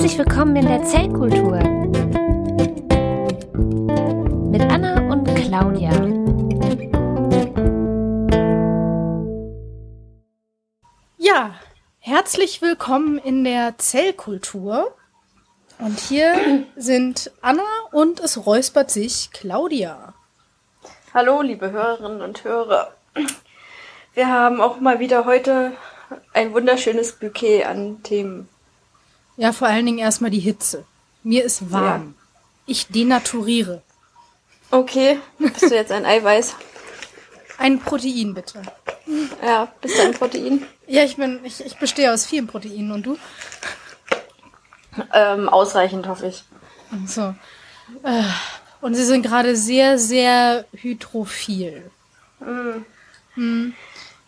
Herzlich willkommen in der Zellkultur mit Anna und Claudia. Ja, herzlich willkommen in der Zellkultur. Und hier sind Anna und es räuspert sich Claudia. Hallo, liebe Hörerinnen und Hörer. Wir haben auch mal wieder heute ein wunderschönes Bouquet an Themen. Ja, vor allen Dingen erstmal die Hitze. Mir ist warm. Ich denaturiere. Okay, bist du jetzt ein Eiweiß? Ein Protein, bitte. Ja, bist du ein Protein? Ja, ich bin, ich, ich bestehe aus vielen Proteinen und du? Ähm, ausreichend, hoffe ich. So. Äh, Und sie sind gerade sehr, sehr hydrophil.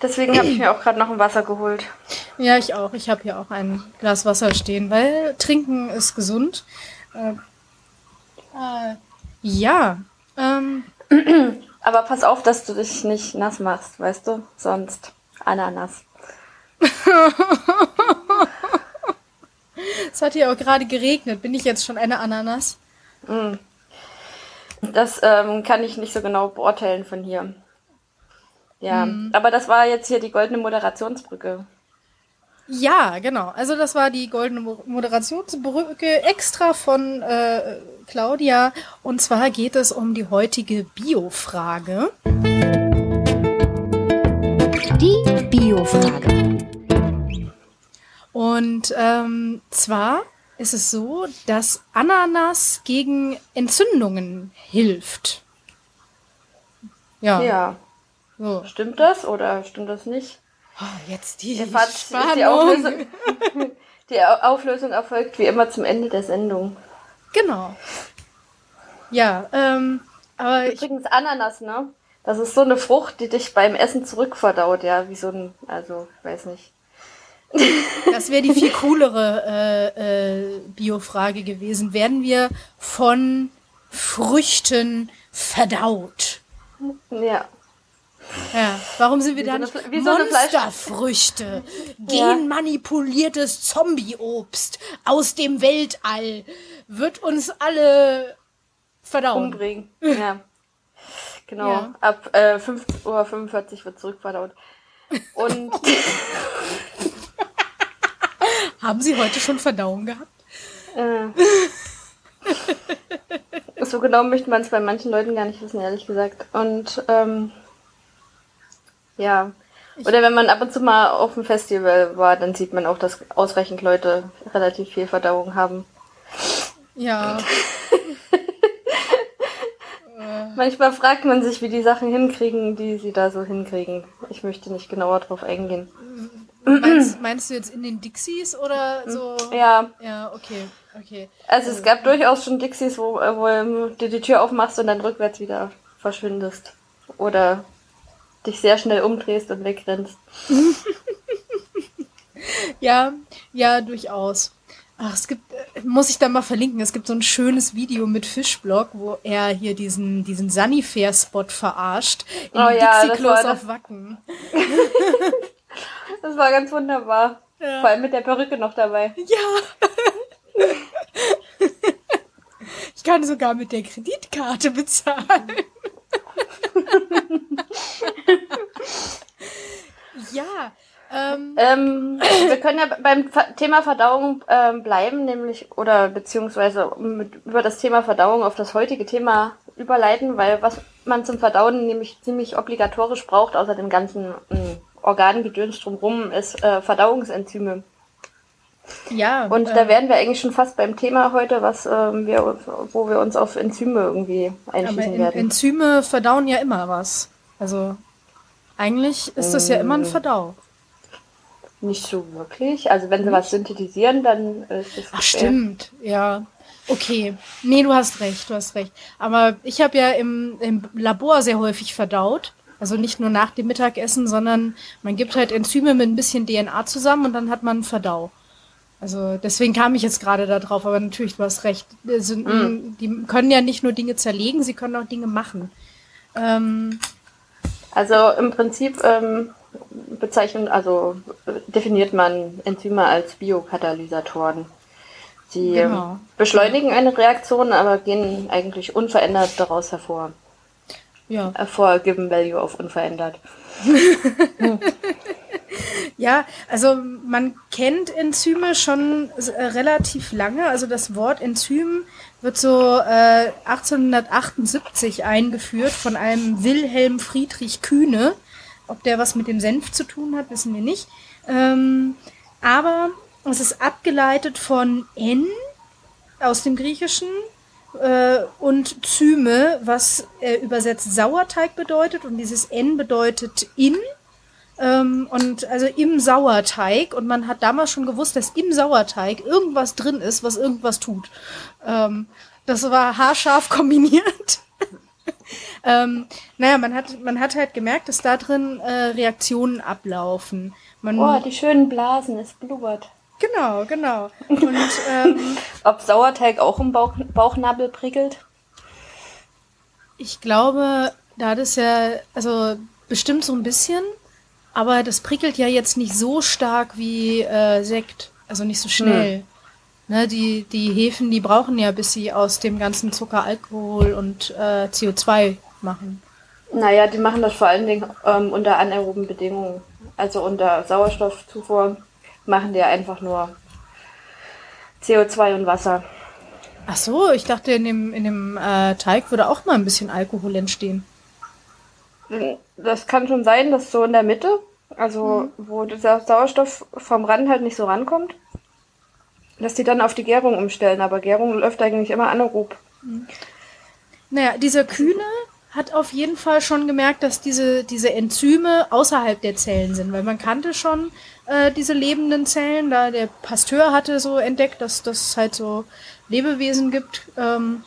Deswegen habe ich mir auch gerade noch ein Wasser geholt. Ja, ich auch. Ich habe hier auch ein Glas Wasser stehen, weil trinken ist gesund. Äh, äh, ja. Ähm, Aber pass auf, dass du dich nicht nass machst, weißt du? Sonst Ananas. es hat hier auch gerade geregnet. Bin ich jetzt schon eine Ananas? Das ähm, kann ich nicht so genau beurteilen von hier. Ja, aber das war jetzt hier die goldene Moderationsbrücke. Ja, genau. Also das war die goldene Mo- Moderationsbrücke extra von äh, Claudia. Und zwar geht es um die heutige Bio-Frage. Die Biofrage. Und ähm, zwar ist es so, dass Ananas gegen Entzündungen hilft. Ja. Ja. So. Stimmt das oder stimmt das nicht? Oh, jetzt die ist die Spannung. Auflösung, die Au- Auflösung erfolgt wie immer zum Ende der Sendung. Genau. Ja, ähm, aber ich, Übrigens Ananas, ne? Das ist so eine Frucht, die dich beim Essen zurückverdaut, ja, wie so ein, also, ich weiß nicht. das wäre die viel coolere äh, äh, Biofrage gewesen. Werden wir von Früchten verdaut? Ja. Ja, warum sind wir Wie da so eine Monsterfrüchte? Ja. Genmanipuliertes Zombie-Obst aus dem Weltall wird uns alle verdauen. Umbringen. Ja. Genau. Ja. Ab äh, 5.45 Uhr wird zurückverdaut. Und Haben Sie heute schon Verdauung gehabt? äh, so genau möchte man es bei manchen Leuten gar nicht wissen, ehrlich gesagt. Und ähm, ja. Oder wenn man ab und zu mal auf dem Festival war, dann sieht man auch, dass ausreichend Leute relativ viel Verdauung haben. Ja. Manchmal fragt man sich, wie die Sachen hinkriegen, die sie da so hinkriegen. Ich möchte nicht genauer drauf eingehen. Meinst, meinst du jetzt in den Dixies oder so? Ja, Ja, okay, okay. also es gab durchaus schon Dixies, wo, äh, wo du die Tür aufmachst und dann rückwärts wieder verschwindest. Oder dich sehr schnell umdrehst und wegrennst. Ja, ja, durchaus. Ach, es gibt, äh, muss ich da mal verlinken, es gibt so ein schönes Video mit Fischblock, wo er hier diesen, diesen Sunnyfair-Spot verarscht. In Oh ja, das Dixie-Klos war das- auf Wacken. Das war ganz wunderbar. Ja. Vor allem mit der Perücke noch dabei. Ja. ich kann sogar mit der Kreditkarte bezahlen. ja, ähm, Ähm, wir können ja beim Thema Verdauung ähm, bleiben, nämlich oder beziehungsweise mit, über das Thema Verdauung auf das heutige Thema überleiten, weil was man zum Verdauen nämlich ziemlich obligatorisch braucht, außer dem ganzen ähm, Organgedöns drumherum, ist äh, Verdauungsenzyme. Ja. Und äh, da wären wir eigentlich schon fast beim Thema heute, was ähm, wir, wo wir uns auf Enzyme irgendwie aber einschießen en werden. Enzyme verdauen ja immer was. Also, eigentlich ist das ja immer Mm. ein Verdau. Nicht so wirklich. Also wenn sie was synthetisieren, dann ist das Ach, stimmt, ja. Okay. Nee, du hast recht, du hast recht. Aber ich habe ja im, im Labor sehr häufig verdaut. Also nicht nur nach dem Mittagessen, sondern man gibt halt Enzyme mit ein bisschen DNA zusammen und dann hat man einen Verdau. Also deswegen kam ich jetzt gerade da drauf, aber natürlich, du hast recht. Die, sind, die können ja nicht nur Dinge zerlegen, sie können auch Dinge machen. Ähm, Also im Prinzip ähm, bezeichnet, also definiert man Enzyme als Biokatalysatoren. Genau. ähm, beschleunigen eine Reaktion, aber gehen eigentlich unverändert daraus hervor. Ja. Hervor Given Value auf unverändert. Ja, also man kennt Enzyme schon äh, relativ lange. Also das Wort Enzym wird so äh, 1878 eingeführt von einem Wilhelm Friedrich Kühne. Ob der was mit dem Senf zu tun hat, wissen wir nicht. Ähm, aber es ist abgeleitet von N aus dem Griechischen äh, und Zyme, was äh, übersetzt Sauerteig bedeutet. Und dieses N bedeutet in. Ähm, und also im Sauerteig. Und man hat damals schon gewusst, dass im Sauerteig irgendwas drin ist, was irgendwas tut. Ähm, das war haarscharf kombiniert. ähm, naja, man hat, man hat halt gemerkt, dass da drin äh, Reaktionen ablaufen. Man, Oh, die schönen Blasen, es blubbert. genau, genau. Und ähm, Ob Sauerteig auch im Bauch, Bauchnabel prickelt? ich glaube, da das ja, also bestimmt so ein bisschen, aber das prickelt ja jetzt nicht so stark wie äh, Sekt, also nicht so schnell. Ne, die, die Hefen, die brauchen ja, bis sie aus dem ganzen Zucker Alkohol und äh, CO2 machen. Naja, die machen das vor allen Dingen ähm, unter anaeroben Bedingungen. Also unter Sauerstoffzufuhr machen die einfach nur CO2 und Wasser. Ach so, ich dachte, in dem, in dem äh, Teig würde auch mal ein bisschen Alkohol entstehen. Das kann schon sein, dass so in der Mitte, also wo dieser Sauerstoff vom Rand halt nicht so rankommt, dass die dann auf die Gärung umstellen. Aber Gärung läuft eigentlich immer anaerob. Naja, dieser Kühne hat auf jeden Fall schon gemerkt, dass diese, diese Enzyme außerhalb der Zellen sind, weil man kannte schon äh, diese lebenden Zellen, da der Pasteur hatte so entdeckt, dass es halt so Lebewesen gibt ähm,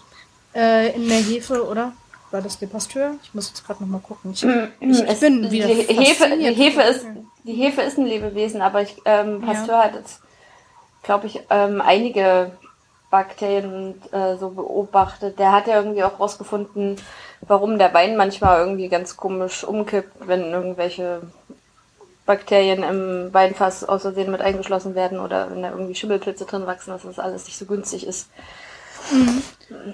äh, in der Hefe, oder? War das der Pasteur? Ich muss jetzt gerade nochmal gucken. Ich, ich, ich Es- bin wieder die Hefe, die. Hefe ist die Hefe ist ein Lebewesen, aber ich, ähm, Ja. Pasteur hat jetzt, glaube ich, ähm, einige Bakterien äh, so beobachtet. Der hat ja irgendwie auch rausgefunden, warum der Wein manchmal irgendwie ganz komisch umkippt, wenn irgendwelche Bakterien im Weinfass aus Versehen mit eingeschlossen werden oder wenn da irgendwie Schimmelpilze drin wachsen, dass das alles nicht so günstig ist.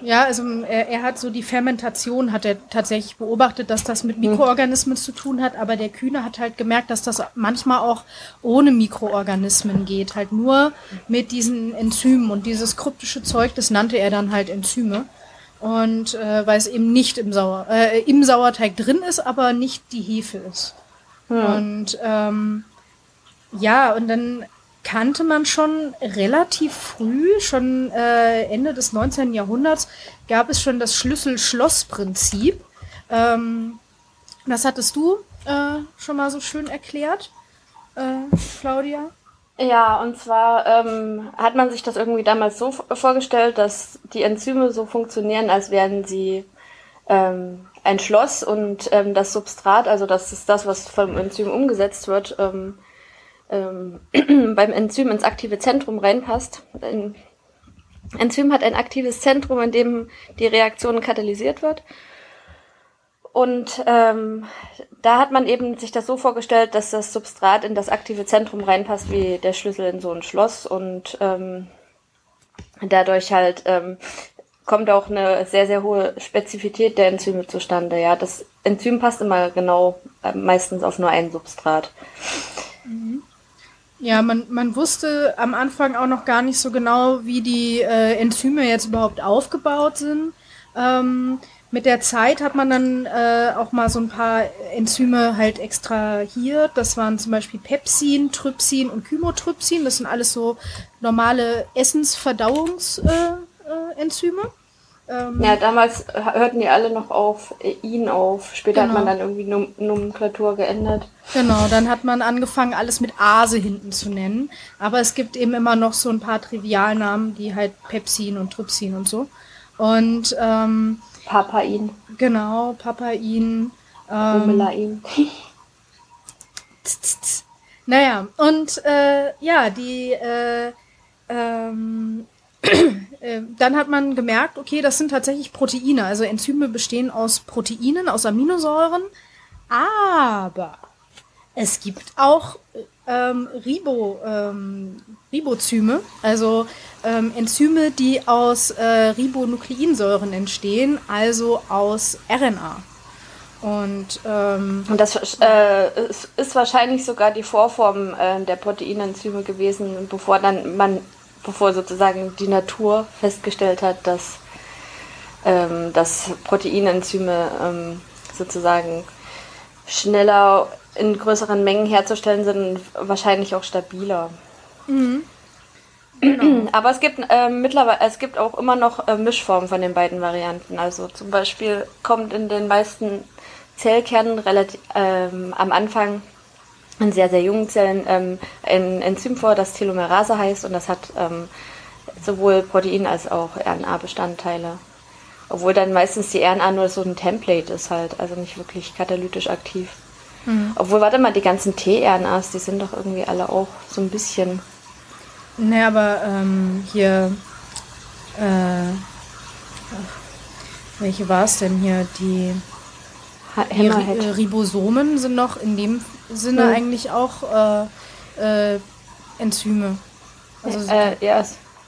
Ja, also er, er hat so die Fermentation hat er tatsächlich beobachtet, dass das mit Mikroorganismen zu tun hat, aber der Kühne hat halt gemerkt, dass das manchmal auch ohne Mikroorganismen geht, halt nur mit diesen Enzymen und dieses kryptische Zeug, das nannte er dann halt Enzyme. Und äh, weil es eben nicht im, Sauer, äh, im Sauerteig drin ist, aber nicht die Hefe ist. Und ähm, ja, und dann kannte man schon relativ früh, schon äh, Ende des 19. Jahrhunderts, gab es schon das Schlüssel-Schloss-Prinzip. Ähm, das hattest du äh, schon mal so schön erklärt, äh, Claudia. Ja, und zwar ähm, hat man sich das irgendwie damals so vorgestellt, dass die Enzyme so funktionieren, als wären sie ähm, ein Schloss und ähm, das Substrat, also das ist das, was vom Enzym umgesetzt wird, ähm, beim Enzym ins aktive Zentrum reinpasst. Ein Enzym hat ein aktives Zentrum, in dem die Reaktion katalysiert wird. Und ähm, da hat man eben sich das so vorgestellt, dass das Substrat in das aktive Zentrum reinpasst, wie der Schlüssel in so ein Schloss. Und ähm, dadurch halt ähm, kommt auch eine sehr, sehr hohe Spezifität der Enzyme zustande. Ja, das Enzym passt immer genau äh, meistens auf nur ein Substrat. Ja, man, man wusste am Anfang auch noch gar nicht so genau, wie die äh, Enzyme jetzt überhaupt aufgebaut sind. Ähm, mit der Zeit hat man dann äh, auch mal so ein paar Enzyme halt extrahiert. Das waren zum Beispiel Pepsin, Trypsin und Chymotrypsin. Das sind alles so normale Essensverdauungsenzyme. Äh, Enzyme. Ähm, Ja, damals hörten die alle noch auf äh, ihn auf. Später Genau. hat man dann irgendwie Num Nomenklatur geändert. Genau, dann hat man angefangen, alles mit Ase hinten zu nennen. Aber es gibt eben immer noch so ein paar Trivialnamen, die halt Pepsin und Trypsin und so. Und ähm, Papain, genau, Papain. Ähm, Umelain. Naja, und äh, ja, die äh, ähm, äh, dann hat man gemerkt, okay, das sind tatsächlich Proteine. Also Enzyme bestehen aus Proteinen, aus Aminosäuren. Aber es gibt auch ähm, Ribo, ähm, Ribozyme, also ähm, Enzyme, die aus äh, Ribonukleinsäuren entstehen, also aus RNA. Und, ähm, Und das äh, ist, ist wahrscheinlich sogar die Vorform äh, der Proteinenzyme gewesen, bevor dann man, bevor sozusagen die Natur festgestellt hat, dass, ähm, dass Proteinenzyme ähm, sozusagen schneller in größeren Mengen herzustellen sind und wahrscheinlich auch stabiler. Aber es gibt äh, mittlerweile, es gibt auch immer noch äh, Mischformen von den beiden Varianten. Also zum Beispiel kommt in den meisten Zellkernen relativ ähm, am Anfang in sehr, sehr jungen Zellen ähm, ein Enzym vor, das Telomerase heißt und das hat ähm, sowohl Protein- als auch RNA-Bestandteile. Obwohl dann meistens die RNA nur so ein Template ist halt, also nicht wirklich katalytisch aktiv. Obwohl, warte mal, die ganzen tRNAs, die sind doch irgendwie alle auch so ein bisschen. ne, aber ähm, hier, äh, welche war es denn hier? Die, Ha- äh. Ribosomen sind noch in dem Sinne Hm. eigentlich auch äh, äh, Enzyme. Also äh, ja,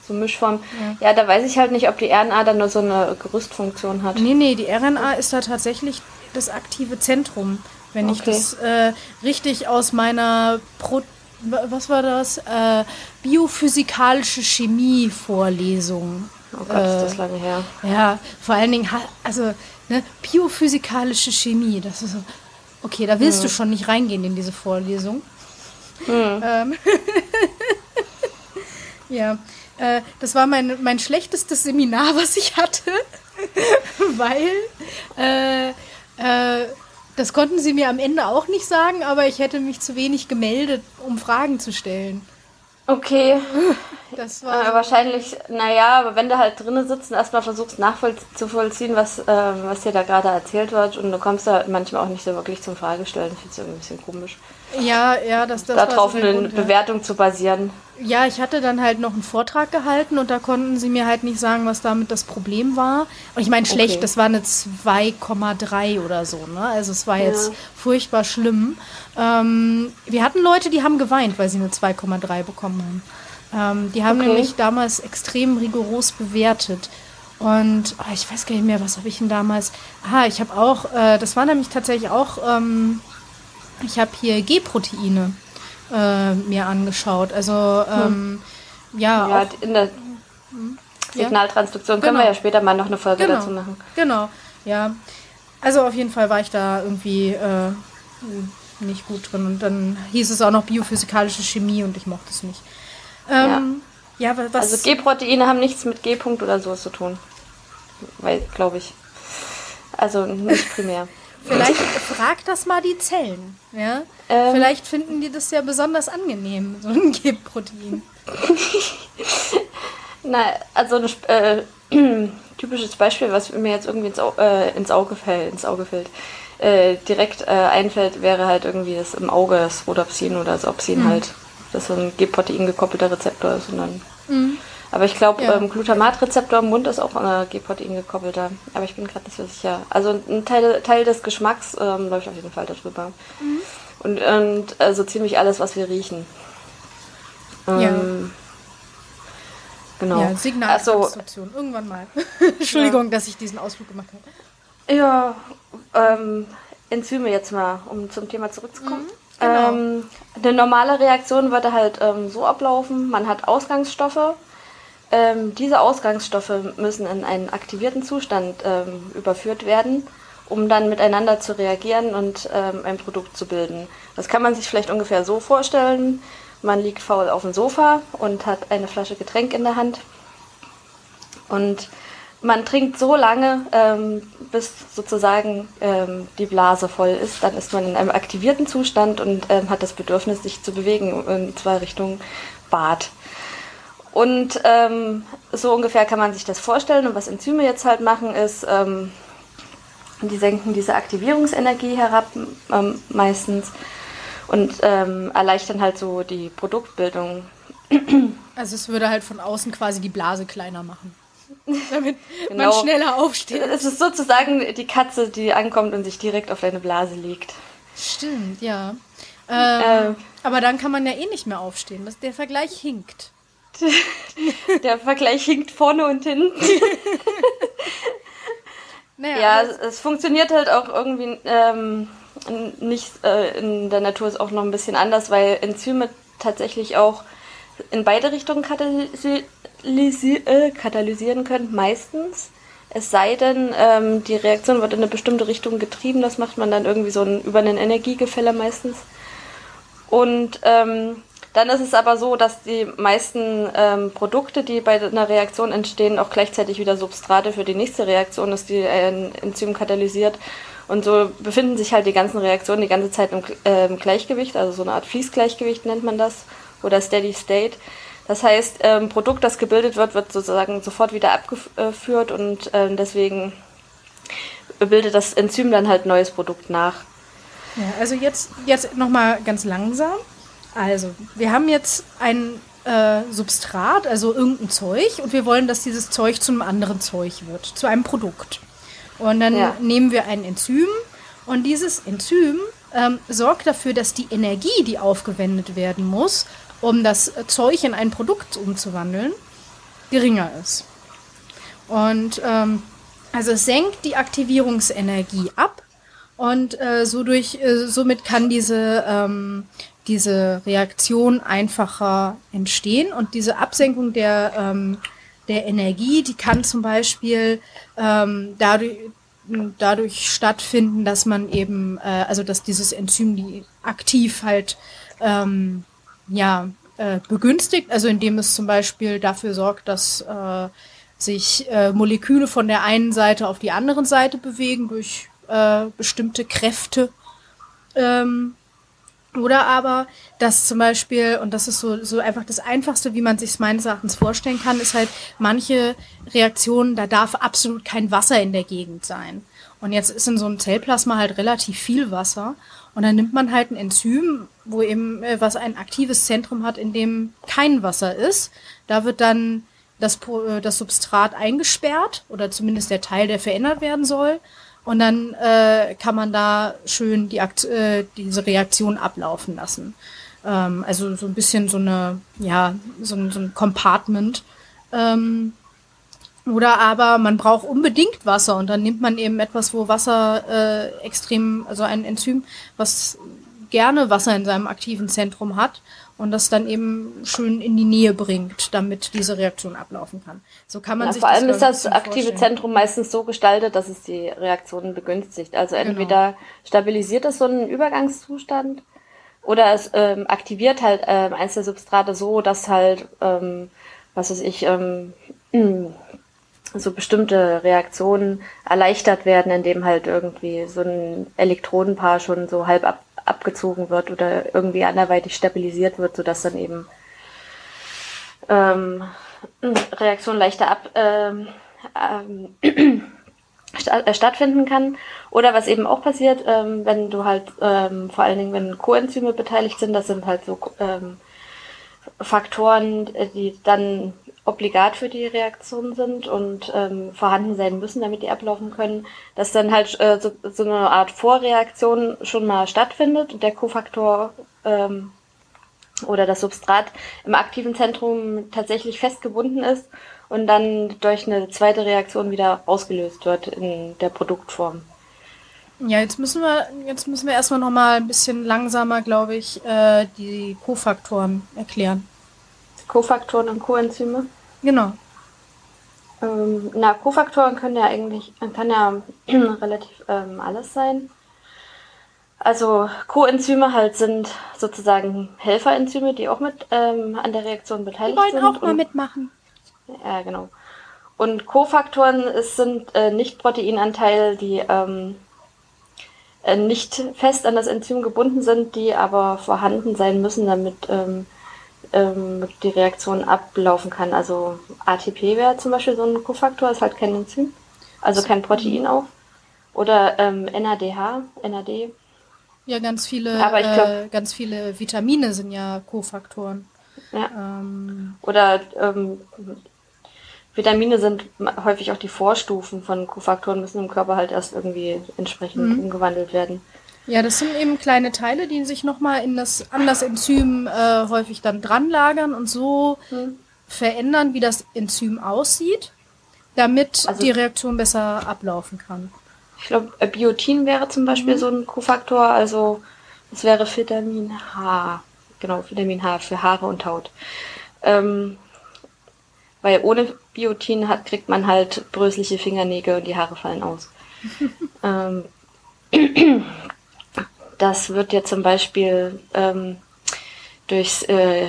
so Mischform. Ja. da weiß ich halt nicht, ob die RNA dann nur so eine Gerüstfunktion hat. Nee, nee, die RNA ist da tatsächlich das aktive Zentrum. Wenn ich Okay. das äh, richtig aus meiner Pro wa- was war das? Äh, biophysikalische Chemie-Vorlesung. Oh Gott, ist das lange her. Ja, vor allen Dingen, also ne, biophysikalische Chemie, das ist so. Okay, da willst du schon nicht reingehen in diese Vorlesung. Ähm, ja, äh, das war mein, mein schlechtestes Seminar, was ich hatte, weil äh, äh, das konnten sie mir am Ende auch nicht sagen, aber ich hätte mich zu wenig gemeldet, um Fragen zu stellen. Okay, Das äh, war wahrscheinlich, naja, aber wenn du halt drinnen sitzt und erstmal versuchst nachzuvollziehen, was, ähm, was dir da gerade erzählt wird und du kommst da manchmal auch nicht so wirklich zum Fragestellen, finde ich irgendwie ein bisschen komisch. Ja, ja, das, das Darauf eine Grund, ja. Bewertung zu basieren. Ja, ich hatte dann halt noch einen Vortrag gehalten und da konnten sie mir halt nicht sagen, was damit das Problem war. Und ich meine, schlecht, Okay. das war eine 2,3 oder so, ne? Also es war jetzt furchtbar schlimm. Ähm, wir hatten Leute, die haben geweint, weil sie eine 2,3 bekommen haben. Ähm, die haben Okay. nämlich damals extrem rigoros bewertet. Und ah, ich weiß gar nicht mehr, was habe ich denn damals. Ah, ich habe auch, äh, das war nämlich tatsächlich auch, ähm, ich habe hier G-Proteine äh, mir angeschaut. Also ähm, ja, Ja, auch, in der Signaltransduktion können wir Genau. ja später mal noch eine Folge genau, dazu machen. genau, ja. Also auf jeden Fall war ich da irgendwie äh, nicht gut drin. Und dann hieß es auch noch biophysikalische Chemie und ich mochte es nicht. Ähm, ja. wa- was? Also G-Proteine haben nichts mit G-Punkt oder so zu tun. Weil, glaube ich. Also nicht primär. Vielleicht frag das mal die Zellen. Ja? Ähm. Vielleicht finden die das ja besonders angenehm, so ein G-Protein. Na, also ein äh, typisches Beispiel, was mir jetzt irgendwie ins, Au äh, ins Auge fällt, ins Auge fällt, äh, direkt äh, einfällt, wäre halt irgendwie das im Auge, das Rhodopsin oder das Opsin halt, das so ein G-Protein gekoppelter Rezeptor ist und dann. Aber ich glaube, Ja. ähm, Glutamatrezeptor im Mund ist auch ein G-Protein gekoppelter. Aber ich bin gerade nicht so sicher. Also ein Teil, Teil des Geschmacks ähm, läuft auf jeden Fall darüber. Und, und äh, so ziemlich alles, was wir riechen. Ähm, Genau. Ja, Also, Signaltransduktion. Irgendwann mal. Entschuldigung, dass ich diesen Ausflug gemacht habe. Ja, ähm, Enzyme jetzt mal, um zum Thema zurückzukommen. genau. ähm, eine normale Reaktion würde halt ähm, so ablaufen, man hat Ausgangsstoffe. Ähm, diese Ausgangsstoffe müssen in einen aktivierten Zustand ähm, überführt werden, um dann miteinander zu reagieren und ähm, ein Produkt zu bilden. Das kann man sich vielleicht ungefähr so vorstellen. Man liegt faul auf dem Sofa und hat eine Flasche Getränk in der Hand. Und man trinkt so lange, ähm, bis sozusagen ähm, die Blase voll ist. Dann ist man in einem aktivierten Zustand und ähm, hat das Bedürfnis, sich zu bewegen, und zwar Richtung Bad. Und ähm, so ungefähr kann man sich das vorstellen. Und was Enzyme jetzt halt machen, ist, ähm, die senken diese Aktivierungsenergie herab ähm, meistens und ähm, erleichtern halt so die Produktbildung Also es würde halt von außen quasi die Blase kleiner machen. Damit man Genau. schneller aufsteht. Es ist sozusagen die Katze, die ankommt und sich direkt auf deine Blase legt. Stimmt, ja. Ähm, Ähm. aber dann kann man ja eh nicht mehr aufstehen. Das, der Vergleich hinkt. Der Vergleich hinkt vorne und hinten. naja, ja, es, es, funktioniert halt auch irgendwie ähm, nicht äh, in der Natur ist auch noch ein bisschen anders, weil Enzyme tatsächlich auch in beide Richtungen katalysi äh, katalysieren können, meistens. Es sei denn, ähm, die Reaktion wird in eine bestimmte Richtung getrieben. Das macht man dann irgendwie so ein, über einen Energiegefälle meistens. Und ähm, dann ist es aber so, dass die meisten ähm, Produkte, die bei einer Reaktion entstehen, auch gleichzeitig wieder Substrate für die nächste Reaktion ist, die ein Enzym katalysiert. Und so befinden sich halt die ganzen Reaktionen die ganze Zeit im äh, Gleichgewicht, also so eine Art Fließgleichgewicht nennt man das, oder Steady State. Das heißt, ähm, Produkt, das gebildet wird, wird sozusagen sofort wieder abgeführt und äh, deswegen bildet das Enzym dann halt neues Produkt nach. Ja, also jetzt, jetzt nochmal ganz langsam. Also, wir haben jetzt ein äh, Substrat, also irgendein Zeug, und wir wollen, dass dieses Zeug zu einem anderen Zeug wird, zu einem Produkt. Und dann ja. nehmen wir ein Enzym und dieses Enzym ähm, sorgt dafür, dass die Energie, die aufgewendet werden muss, um das Zeug in ein Produkt umzuwandeln, geringer ist. Und ähm, also es senkt die Aktivierungsenergie ab und äh, so durch, äh, somit kann diese ähm, diese Reaktion einfacher entstehen und diese Absenkung der, ähm, der Energie, die kann zum Beispiel ähm, dadurch, dadurch stattfinden, dass man eben, äh, also dass dieses Enzym die aktiv halt ähm, ja äh, begünstigt, also indem es zum Beispiel dafür sorgt, dass äh, sich äh, Moleküle von der einen Seite auf die andere Seite bewegen durch äh, bestimmte Kräfte. Ähm, oder aber, dass zum Beispiel, und das ist so, so einfach das Einfachste, wie man sich meines Erachtens vorstellen kann, ist halt manche Reaktionen, da darf absolut kein Wasser in der Gegend sein. Und jetzt ist in so einem Zellplasma halt relativ viel Wasser. Und dann nimmt man halt ein Enzym, wo eben, äh, was ein aktives Zentrum hat, in dem kein Wasser ist. Da wird dann das, äh, das Substrat eingesperrt oder zumindest der Teil, der verändert werden soll. Und dann äh, kann man da schön die Akt äh, diese Reaktion ablaufen lassen. Ähm, also so ein bisschen so eine, ja, so ein, so ein Compartment. Ähm, oder aber man braucht unbedingt Wasser und dann nimmt man eben etwas, wo Wasser äh, extrem, also ein Enzym, was gerne Wasser in seinem aktiven Zentrum hat und das dann eben schön in die Nähe bringt, damit diese Reaktion ablaufen kann. So kann man ja, sich vor allem ist das aktive vorstellen. Zentrum meistens so gestaltet, dass es die Reaktionen begünstigt. Also genau. entweder genau. stabilisiert es so einen Übergangszustand oder es ähm, aktiviert halt ähm, der Substrate so, dass halt, ähm, was weiß ich, ähm, so bestimmte Reaktionen erleichtert werden, indem halt irgendwie so ein Elektronenpaar schon so halb ab abgezogen wird oder irgendwie anderweitig stabilisiert wird, sodass dann eben ähm, Reaktion leichter ab, ähm, ähm, äh, stattfinden kann. Oder was eben auch passiert, ähm, wenn du halt, ähm, vor allen Dingen, wenn Coenzyme beteiligt sind, das sind halt so ähm, Faktoren, die dann obligat für die Reaktion sind und ähm, vorhanden sein müssen, damit die ablaufen können, dass dann halt äh, so, so eine Art Vorreaktion schon mal stattfindet und der Kofaktor ähm, oder das Substrat im aktiven Zentrum tatsächlich festgebunden ist und dann durch eine zweite Reaktion wieder ausgelöst wird in der Produktform. Ja, jetzt müssen wir jetzt müssen wir erstmal noch mal ein bisschen langsamer, glaube ich, äh, die Kofaktoren erklären. Kofaktoren und Coenzyme? Genau. Ähm, na, Kofaktoren können ja eigentlich, kann ja relativ ähm, alles sein. Also Coenzyme halt sind sozusagen Helferenzyme, die auch mit ähm, an der Reaktion beteiligt sind. Die wollen auch mal mitmachen. Ja, genau. Und Kofaktoren sind äh, nicht Proteinanteile, die ähm, äh, nicht fest an das Enzym gebunden sind, die aber vorhanden sein müssen, damit ähm, ähm, die Reaktion ablaufen kann. Also ATP wäre zum Beispiel so ein Kofaktor, ist halt kein Enzym, also kein Protein auch. Oder ähm, NADH, NAD. Ja, ganz viele, Aber ich glaub, äh, ganz viele Vitamine sind ja Kofaktoren. Ja. Ähm, Oder ähm, Vitamine sind häufig auch die Vorstufen von Kofaktoren, müssen im Körper halt erst irgendwie entsprechend mhm. umgewandelt werden. Ja, das sind eben kleine Teile, die sich nochmal in das, an das Enzym äh, häufig dann dran lagern und so mhm. verändern, wie das Enzym aussieht, damit Also- die Reaktion besser ablaufen kann. Ich glaube, äh, Biotin wäre zum Beispiel so ein Kofaktor, also das wäre Vitamin H. Genau, Vitamin H für Haare und Haut. Ähm, weil ohne Biotin hat, kriegt man halt brösliche Fingernägel und die Haare fallen aus. ähm, das wird ja zum Beispiel ähm, durchs äh,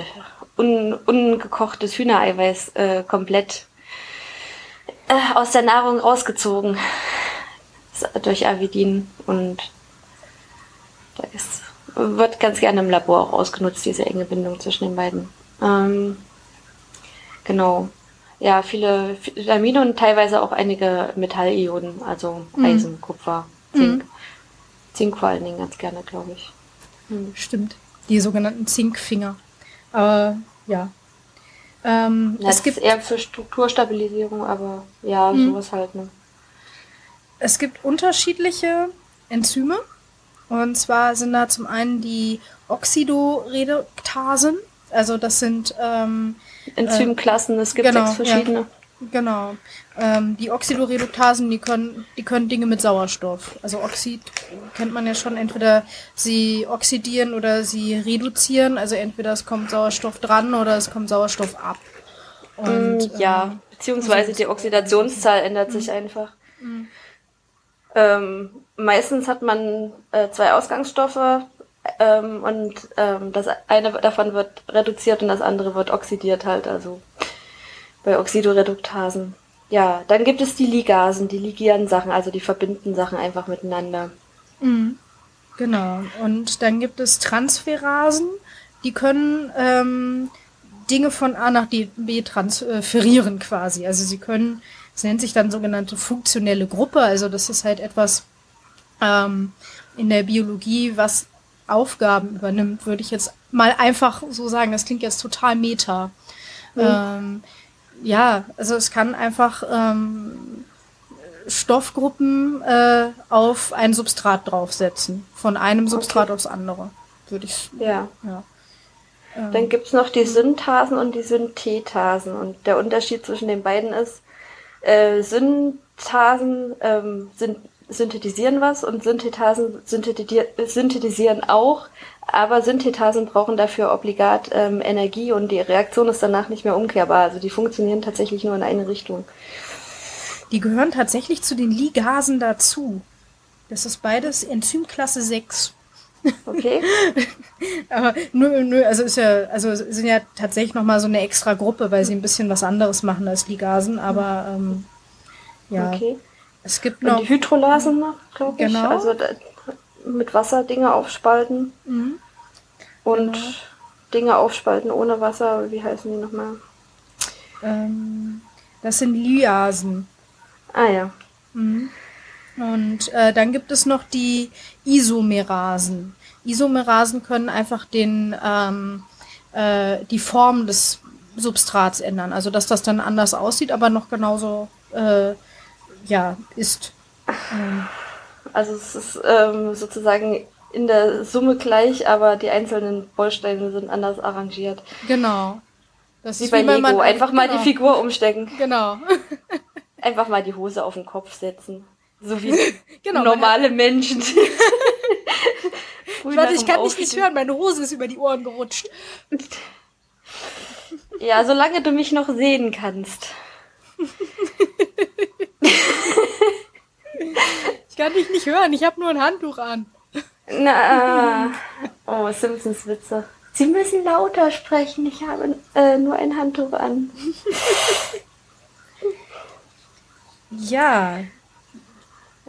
un, ungekochtes Hühnereiweiß äh, komplett äh, aus der Nahrung rausgezogen durch Avidin und da ist, wird ganz gerne im Labor auch ausgenutzt, diese enge Bindung zwischen den beiden. Ähm, genau. Ja, viele Vitamine und teilweise auch einige Metallionen, also Eisen, Kupfer, Zink. Zink vor allen Dingen ganz gerne, glaube ich. Stimmt. Die sogenannten Zinkfinger. Aber ja. Ähm, Ja, es gibt eher für Strukturstabilisierung, aber ja, sowas halt. Ne? Es gibt unterschiedliche Enzyme. Und zwar sind da zum einen die Oxidoreduktasen. Also das sind ähm, Enzymklassen, es gibt genau, sechs verschiedene. ja. Genau. Ähm, die Oxidoreduktasen, die können, die können Dinge mit Sauerstoff. Also Oxid kennt man ja schon. Entweder sie oxidieren oder sie reduzieren. Also entweder es kommt Sauerstoff dran oder es kommt Sauerstoff ab. Und, Mm, ja, ähm, beziehungsweise die Oxidationszahl ändert sich einfach. Ähm, meistens hat man äh, zwei Ausgangsstoffe ähm, und ähm, das eine davon wird reduziert und das andere wird oxidiert halt, also bei Oxidoreduktasen. Ja, dann gibt es die Ligasen, die ligieren Sachen, also die verbinden Sachen einfach miteinander. Genau. Und dann gibt es Transferasen, die können ähm, Dinge von A nach B transferieren quasi. Also sie können, es nennt sich dann sogenannte funktionelle Gruppe. Also das ist halt etwas ähm, in der Biologie, was Aufgaben übernimmt, würde ich jetzt mal einfach so sagen. Das klingt jetzt total meta. Ähm, ja, also es kann einfach ähm, Stoffgruppen äh, auf ein Substrat draufsetzen. Von einem Substrat aufs andere. Würde ich. Ja. Ja. Dann gibt's noch die Synthasen und die Synthetasen. Und der Unterschied zwischen den beiden ist, äh, Synthasen ähm, sind, synthetisieren was und Synthetasen synthetisier- synthetisieren auch. Aber Synthetasen brauchen dafür obligat ähm, Energie und die Reaktion ist danach nicht mehr umkehrbar. Also die funktionieren tatsächlich nur in eine Richtung. Die gehören tatsächlich zu den Ligasen dazu. Das ist beides Enzymklasse 6. Okay? Aber nö, nö, also ist ja, also sind ja tatsächlich nochmal so eine extra Gruppe, weil sie ein bisschen was anderes machen als Ligasen, aber ähm, ja. okay. Es gibt Und noch. die Hydrolasen noch, glaube ich. Genau. Also da, mit Wasser Dinge aufspalten. Mhm. Und Genau. Dinge aufspalten ohne Wasser. Wie heißen die nochmal? Ähm, das sind Lyasen. Ah ja. Und äh, dann gibt es noch die Isomerasen. Isomerasen können einfach den, ähm, äh, die Form des Substrats ändern. Also dass das dann anders aussieht, aber noch genauso äh, ja, ist. Also es ist ähm, sozusagen in der Summe gleich, aber die einzelnen Bausteine sind anders arrangiert. Genau. Das Wie ist bei wenn Lego. man- Einfach mal genau, die Figur umstecken. Genau. Einfach mal die Hose auf den Kopf setzen. So wie Genau, normale Menschen. Früh Warte, ich kann dich nicht hören, meine Hose ist über die Ohren gerutscht. Ja, solange du mich noch sehen kannst. Ich kann dich nicht hören, ich habe nur ein Handtuch an. Na, oh, Simpsons Witze. Sie müssen lauter sprechen. Ich habe äh, nur ein Handtuch an. Ja,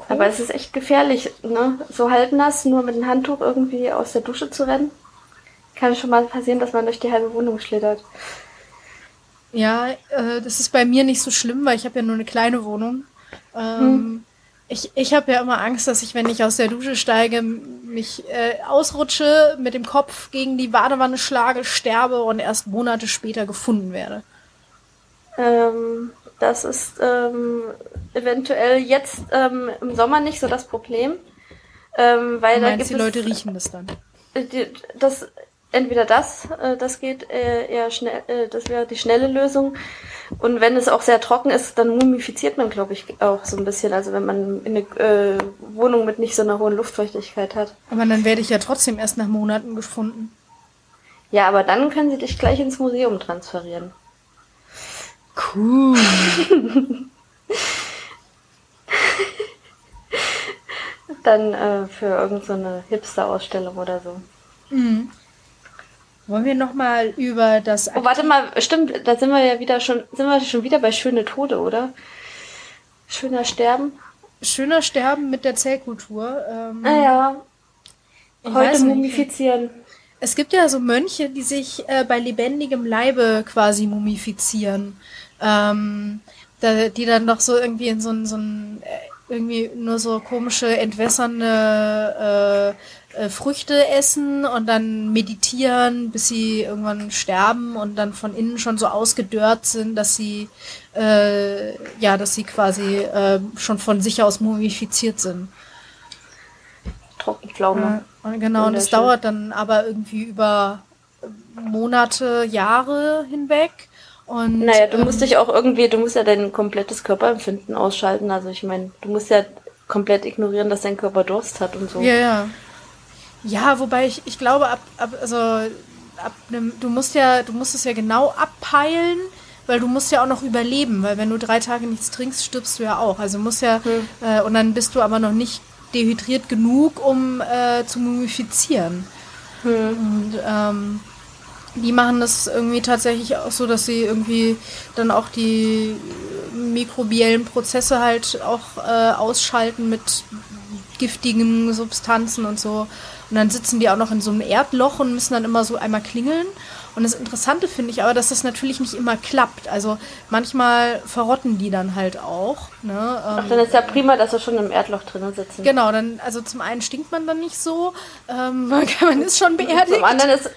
Aber es ist echt gefährlich, ne? So halbnass, nur mit dem Handtuch irgendwie aus der Dusche zu rennen. Kann schon mal passieren, dass man durch die halbe Wohnung schlittert. Ja, äh, das ist bei mir nicht so schlimm, weil ich habe ja nur eine kleine Wohnung. Ähm, Ich, ich habe ja immer Angst, dass ich, wenn ich aus der Dusche steige, mich äh, ausrutsche, mit dem Kopf gegen die Badewanne schlage, sterbe und erst Monate später gefunden werde. Ähm, das ist ähm, eventuell jetzt ähm, im Sommer nicht so das Problem. Ähm, weil Du da meinst, gibt die es Leute riechen das dann. die, das entweder das, äh, das geht äh, eher schnell, äh, das wäre die schnelle Lösung. Und wenn es auch sehr trocken ist, dann mumifiziert man, glaube ich, auch so ein bisschen. Also wenn man eine äh, Wohnung mit nicht so einer hohen Luftfeuchtigkeit hat. Aber dann werde ich ja trotzdem erst nach Monaten gefunden. Ja, aber dann können sie dich gleich ins Museum transferieren. Cool. dann äh, für irgendeine so Hipster-Ausstellung oder so. Mhm. Wollen wir nochmal über das. Oh, warte mal, stimmt, da sind wir ja wieder schon, sind wir schon wieder bei schöne Tode, oder? Schöner Sterben. Schöner Sterben mit der Zellkultur. Ähm, ah ja. Heute mumifizieren. Es gibt ja so Mönche, die sich äh, bei lebendigem Leibe quasi mumifizieren. Ähm, da, die dann noch so irgendwie in so ein, so ein äh, irgendwie nur so komische, entwässernde äh, äh, Früchte essen und dann meditieren, bis sie irgendwann sterben und dann von innen schon so ausgedörrt sind, dass sie äh, ja, dass sie quasi äh, schon von sich aus mumifiziert sind. Trockenpflaume. Äh, genau, und das dauert dann aber irgendwie über Monate, Jahre hinweg. Und, naja, du musst ähm, dich auch irgendwie, du musst ja dein komplettes Körperempfinden ausschalten. Also ich meine, du musst ja komplett ignorieren, dass dein Körper Durst hat und so. Ja, ja. Ja, wobei ich, ich glaube, ab, ab, also ab nem, du musst ja, du musst es ja genau abpeilen, weil du musst ja auch noch überleben, weil wenn du drei Tage nichts trinkst, stirbst du ja auch. Also musst ja, hm. äh, und dann bist du aber noch nicht dehydriert genug, um äh, zu mumifizieren. Hm. Und ähm, die machen das irgendwie tatsächlich auch so, dass sie irgendwie dann auch die mikrobiellen Prozesse halt auch äh, ausschalten mit giftigen Substanzen und so. Und dann sitzen die auch noch in so einem Erdloch und müssen dann immer so einmal klingeln. Und das Interessante finde ich aber, dass das natürlich nicht immer klappt. Also manchmal verrotten die dann halt auch. Ne? Ach, dann ist ja prima, dass sie schon im Erdloch drinnen sitzen. Genau, dann, also zum einen stinkt man dann nicht so, ähm, man ist schon beerdigt. Zum anderen ist,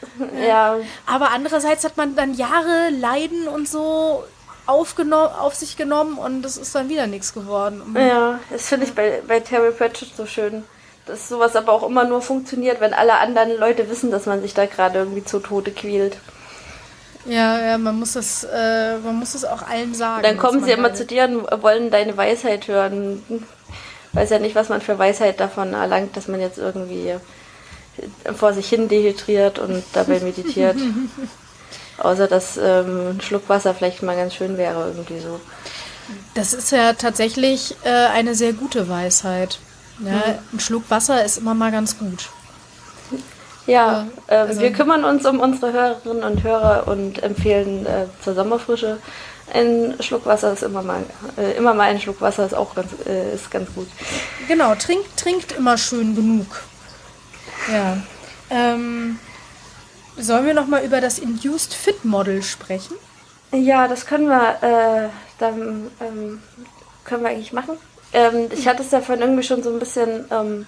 ja. Aber andererseits hat man dann Jahre Leiden und so aufgenommen, auf sich genommen und das ist dann wieder nichts geworden. Ja, das finde ich bei, bei Terry Pratchett so schön dass sowas aber auch immer nur funktioniert, wenn alle anderen Leute wissen, dass man sich da gerade irgendwie zu Tode quält. Ja, ja, man muss das, äh, man muss es auch allen sagen. Dann kommen sie immer zu dir und wollen deine Weisheit hören. Weiß ja nicht, was man für Weisheit davon erlangt, dass man jetzt irgendwie vor sich hin dehydriert und dabei meditiert. Außer dass ähm, ein Schluck Wasser vielleicht mal ganz schön wäre, irgendwie so. Das ist ja tatsächlich äh, eine sehr gute Weisheit. Ja, mhm. Ein Schluck Wasser ist immer mal ganz gut. Ja, äh, also wir kümmern uns um unsere Hörerinnen und Hörer und empfehlen äh, zur Sommerfrische ein Schluck Wasser ist immer mal äh, immer mal ein Schluck Wasser ist auch ganz äh, ist ganz gut. Genau, trinkt trinkt immer schön genug. Ja. Ähm, sollen wir noch mal über das Induced Fit Model sprechen? Ja, das können wir äh, dann ähm, können wir eigentlich machen. Ähm, ich hatte es ja vorhin irgendwie schon so ein bisschen ähm,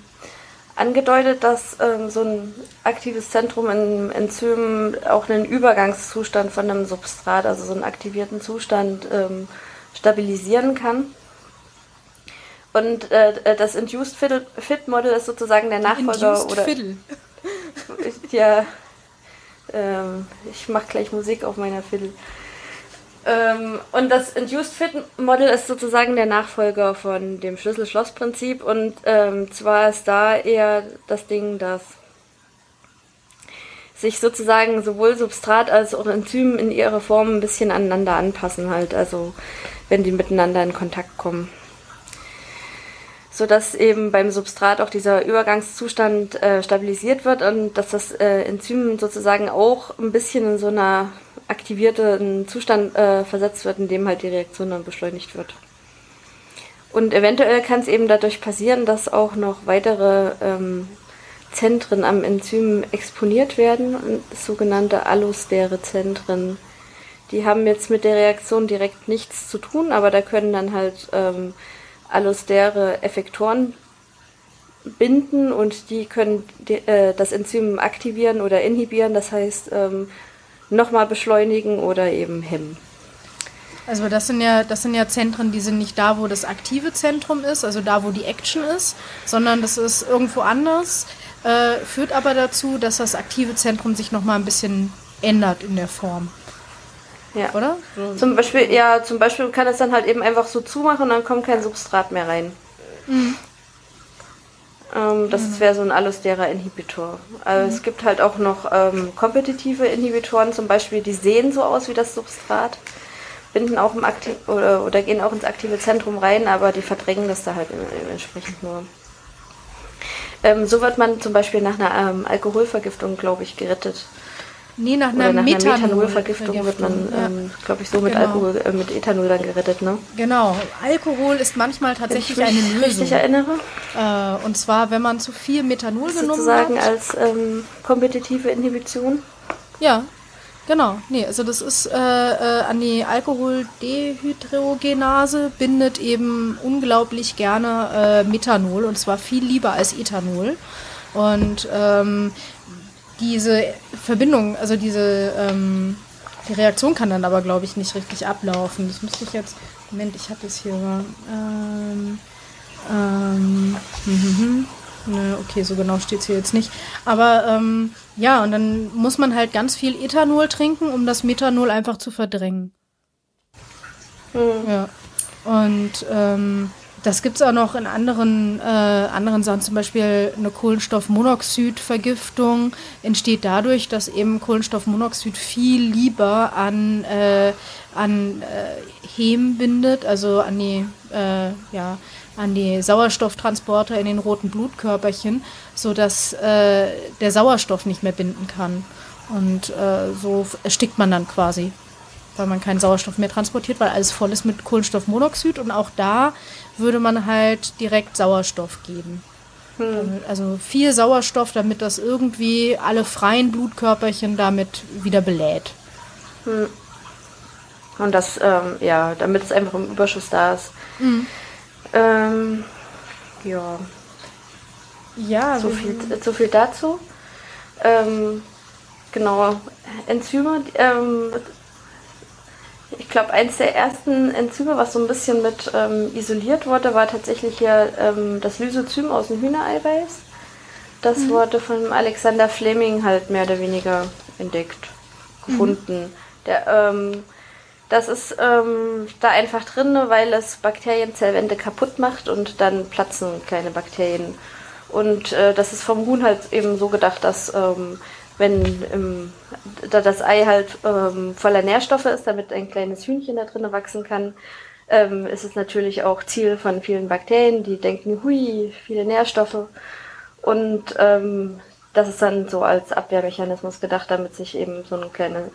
angedeutet, dass ähm, so ein aktives Zentrum in Enzymen auch einen Übergangszustand von einem Substrat, also so einen aktivierten Zustand, ähm, stabilisieren kann. Und äh, das Induced Fit Model ist sozusagen der Nachfolger Induced oder Fiddle. ja, ähm, ich mache gleich Musik auf meiner Fiddle. Ähm, und das Induced Fit Model ist sozusagen der Nachfolger von dem Schlüssel-Schloss-Prinzip und ähm, zwar ist da eher das Ding, dass sich sozusagen sowohl Substrat als auch Enzym in ihrer Form ein bisschen aneinander anpassen halt, also wenn die miteinander in Kontakt kommen. Sodass eben beim Substrat auch dieser Übergangszustand äh, stabilisiert wird und dass das äh, Enzym sozusagen auch ein bisschen in so einer aktivierten Zustand äh, versetzt wird, in dem halt die Reaktion dann beschleunigt wird. Und eventuell kann es eben dadurch passieren, dass auch noch weitere ähm, Zentren am Enzym exponiert werden, sogenannte allostere Zentren. Die haben jetzt mit der Reaktion direkt nichts zu tun, aber da können dann halt ähm, allostere Effektoren binden und die können äh, das Enzym aktivieren oder inhibieren. Das heißt, ähm, nochmal beschleunigen oder eben hemmen. Also das sind ja, das sind ja Zentren, die sind nicht da, wo das aktive Zentrum ist, also da, wo die Action ist, sondern das ist irgendwo anders. äh, führt aber dazu, dass das aktive Zentrum sich nochmal ein bisschen ändert in der Form. Ja. Oder? Zum Beispiel, ja, zum Beispiel kann es dann halt eben einfach so zumachen und dann kommt kein Substrat mehr rein. Ähm, das wäre so ein Allosterer-Inhibitor. Also Es gibt halt auch noch ähm, kompetitive Inhibitoren, zum Beispiel, die sehen so aus wie das Substrat, binden auch im Aktiv oder, oder gehen auch ins aktive Zentrum rein, aber die verdrängen das da halt entsprechend nur. Ähm, so wird man zum Beispiel nach einer ähm, Alkoholvergiftung, glaube ich, gerettet. Nee, nach einer nach einer Methanolvergiftung wird man, ja. ähm, glaube ich, so mit Genau. Alkohol, äh, mit Ethanol dann gerettet, ne? Genau. Alkohol ist manchmal tatsächlich Wenn ich eine mich Lösung. richtig erinnere, Äh, und zwar, wenn man zu viel Methanol genommen sozusagen hat. als ähm, kompetitive Inhibition. Ja, genau. Nee, also das ist äh, äh, an die Alkoholdehydrogenase bindet eben unglaublich gerne äh, Methanol und zwar viel lieber als Ethanol. Und ähm, diese Verbindung, also diese ähm, die Reaktion kann dann aber, glaube ich, nicht richtig ablaufen. Das müsste ich jetzt. Moment, ich habe es hier. Ähm, ähm, mhm. Nö, okay, so genau steht es hier jetzt nicht. Aber ähm, ja, und dann muss man halt ganz viel Ethanol trinken, um das Methanol einfach zu verdrängen. Ja. Und ähm, das gibt es auch noch in anderen, äh, anderen Sachen, zum Beispiel eine Kohlenstoffmonoxidvergiftung entsteht dadurch, dass eben Kohlenstoffmonoxid viel lieber an, äh, an äh, Hem bindet, also an die, äh, ja, an die Sauerstofftransporter in den roten Blutkörperchen, sodass äh, der Sauerstoff nicht mehr binden kann. Und äh, so erstickt man dann quasi weil man keinen Sauerstoff mehr transportiert, weil alles voll ist mit Kohlenstoffmonoxid und auch da würde man halt direkt Sauerstoff geben. Damit- Also viel Sauerstoff, damit das irgendwie alle freien Blutkörperchen damit wieder belädt. Und das, ähm, ja, damit es einfach im Überschuss da ist. Ähm, ja, Ja, so viel, so viel dazu. Ähm, genau, Enzyme. Ähm, ich glaube, eins der ersten Enzyme, was so ein bisschen mit ähm, isoliert wurde, war tatsächlich hier ähm, das Lysozym aus dem Hühnereiweiß. Das wurde von Alexander Fleming halt mehr oder weniger entdeckt, gefunden. Der, ähm, das ist ähm, da einfach drin, weil es Bakterienzellwände kaputt macht und dann platzen kleine Bakterien. Und äh, das ist vom Huhn halt eben so gedacht, dass ähm, wenn im, da das Ei halt ähm, voller Nährstoffe ist, damit ein kleines Hühnchen da drin wachsen kann, ähm, ist es natürlich auch Ziel von vielen Bakterien, die denken, hui, viele Nährstoffe. Und ähm, das ist dann so als Abwehrmechanismus gedacht, damit sich eben so ein kleines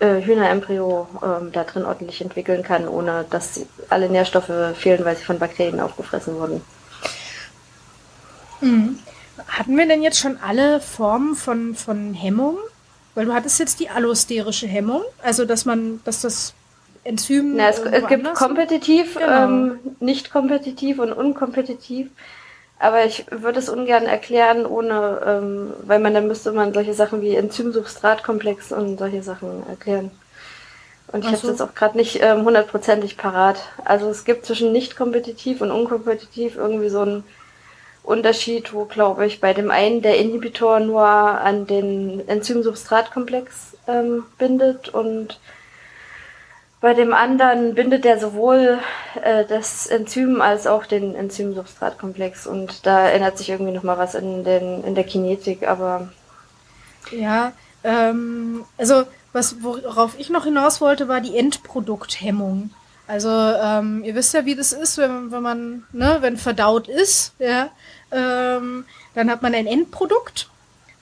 äh, Hühnerembryo ähm, da drin ordentlich entwickeln kann, ohne dass alle Nährstoffe fehlen, weil sie von Bakterien aufgefressen wurden. Hatten wir denn jetzt schon alle Formen von, von Hemmung? Weil du hattest jetzt die allosterische Hemmung, also dass man, dass das Enzym. Na, es, es gibt kompetitiv, Genau. ähm, nicht kompetitiv und unkompetitiv. Aber ich würde es ungern erklären, ohne, ähm, weil man dann müsste man solche Sachen wie Enzym-Substrat-Komplex und solche Sachen erklären. Und ich Ach habe so. es jetzt auch gerade nicht ähm, hundertprozentig parat. Also es gibt zwischen nicht kompetitiv und unkompetitiv irgendwie so einen Unterschied, wo, glaube ich, bei dem einen der Inhibitor nur an den Enzym-Substrat-Komplex ähm, bindet und bei dem anderen bindet er sowohl äh, das Enzym als auch den Enzym-Substrat-Komplex und da ändert sich irgendwie nochmal was in, den, in der Kinetik, aber Ja, ähm, also was, worauf ich noch hinaus wollte, war die Endprodukthemmung. Also ähm, ihr wisst ja, wie das ist, wenn, wenn man, ne, wenn verdaut ist, ja, ähm, dann hat man ein Endprodukt.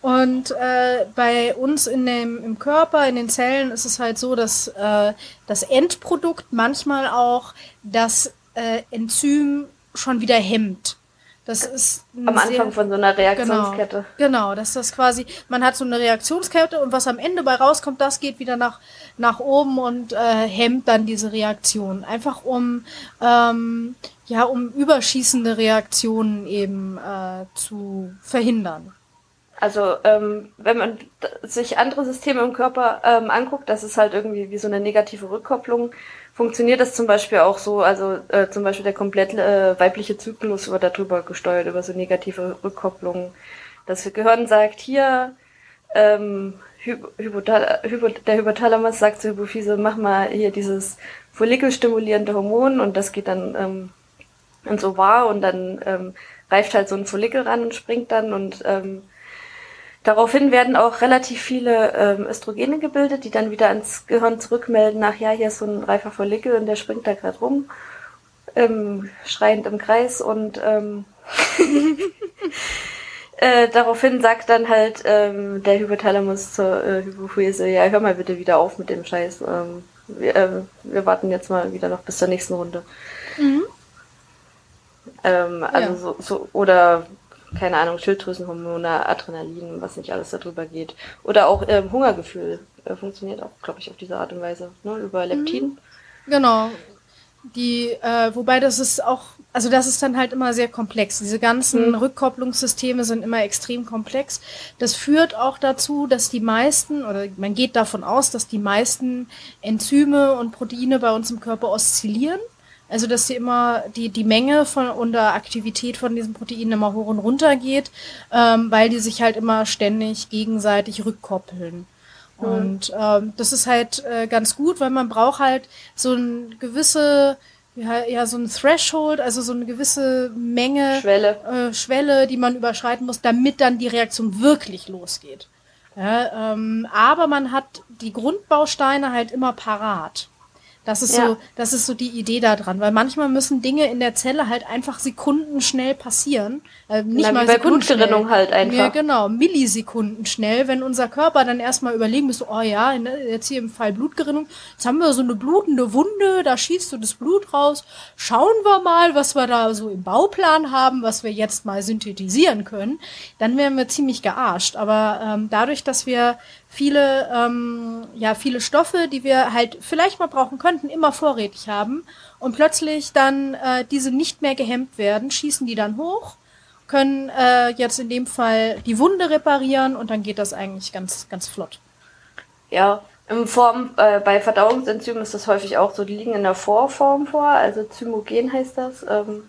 Und äh, bei uns in dem, im Körper, in den Zellen ist es halt so, dass äh, das Endprodukt manchmal auch das äh, Enzym schon wieder hemmt. Das ist am Anfang sehr- von so einer Reaktionskette. Genau, genau, dass das quasi, man hat so eine Reaktionskette und was am Ende bei rauskommt, das geht wieder nach, nach oben und äh, hemmt dann diese Reaktion. Einfach um, ähm, ja, um überschießende Reaktionen eben äh, zu verhindern. Also ähm, wenn man sich andere Systeme im Körper ähm, anguckt, das ist halt irgendwie wie so eine negative Rückkopplung. Funktioniert das zum Beispiel auch so, also äh, zum Beispiel der komplett äh, weibliche Zyklus wird darüber gesteuert, über so negative Rückkopplungen. Das Gehirn sagt hier, ähm, Hypothal Hypo der Hypothalamus sagt zur Hypophyse, mach mal hier dieses follikelstimulierende Hormon und das geht dann ähm, ins Ovar und dann ähm, reift halt so ein Follikel ran und springt dann und ähm, daraufhin werden auch relativ viele ähm, Östrogene gebildet, die dann wieder ans Gehirn zurückmelden, nach ja, hier ist so ein reifer Follikel und der springt da gerade rum, ähm, schreiend im Kreis und ähm, Äh, daraufhin sagt dann halt ähm, der Hypothalamus zur äh, Hypophyse, ja, hör mal bitte wieder auf mit dem Scheiß. Ähm, wir, äh, wir, warten jetzt mal wieder noch bis zur nächsten Runde. Mhm. Ähm, also ja. so, so, oder keine Ahnung, Schilddrüsenhormone, Adrenalin, was nicht alles darüber geht. Oder auch ähm, Hungergefühl äh, funktioniert auch, glaube ich, auf diese Art und Weise, ne? über Leptin. Mhm. Genau, die, äh, wobei das ist auch, also das ist dann halt immer sehr komplex. Diese ganzen mhm. Rückkopplungssysteme sind immer extrem komplex. Das führt auch dazu, dass die meisten, oder man geht davon aus, dass die meisten Enzyme und Proteine bei uns im Körper oszillieren. Also dass die immer die die Menge von und der Aktivität von diesen Proteinen immer hoch und runter geht, ähm, weil die sich halt immer ständig gegenseitig rückkoppeln. Mhm. Und ähm, das ist halt äh, ganz gut, weil man braucht halt so ein gewisse, ja, ja, so ein Threshold, also so eine gewisse Menge Schwelle. Äh, Schwelle, die man überschreiten muss, damit dann die Reaktion wirklich losgeht. Ja, ähm, aber man hat die Grundbausteine halt immer parat. Das ist ja. so, das ist so die Idee daran, weil manchmal müssen Dinge in der Zelle halt einfach sekundenschnell passieren. Äh, nicht Na, mal bei Blutgerinnung halt einfach. Ja, genau, Millisekunden schnell, wenn unser Körper dann erstmal überlegen müsste, oh ja, jetzt hier im Fall Blutgerinnung, jetzt haben wir so eine blutende Wunde, da schießt so das Blut raus. Schauen wir mal, was wir da so im Bauplan haben, was wir jetzt mal synthetisieren können. Dann wären wir ziemlich gearscht. Aber ähm, dadurch, dass wir viele, ähm, ja, viele Stoffe, die wir halt vielleicht mal brauchen könnten, immer vorrätig haben und plötzlich dann äh, diese nicht mehr gehemmt werden, schießen die dann hoch, können äh, jetzt in dem Fall die Wunde reparieren und dann geht das eigentlich ganz, ganz flott. Ja, in Form, äh, bei Verdauungsenzymen ist das häufig auch so, die liegen in der Vorform vor, also Zymogen heißt das. Ähm,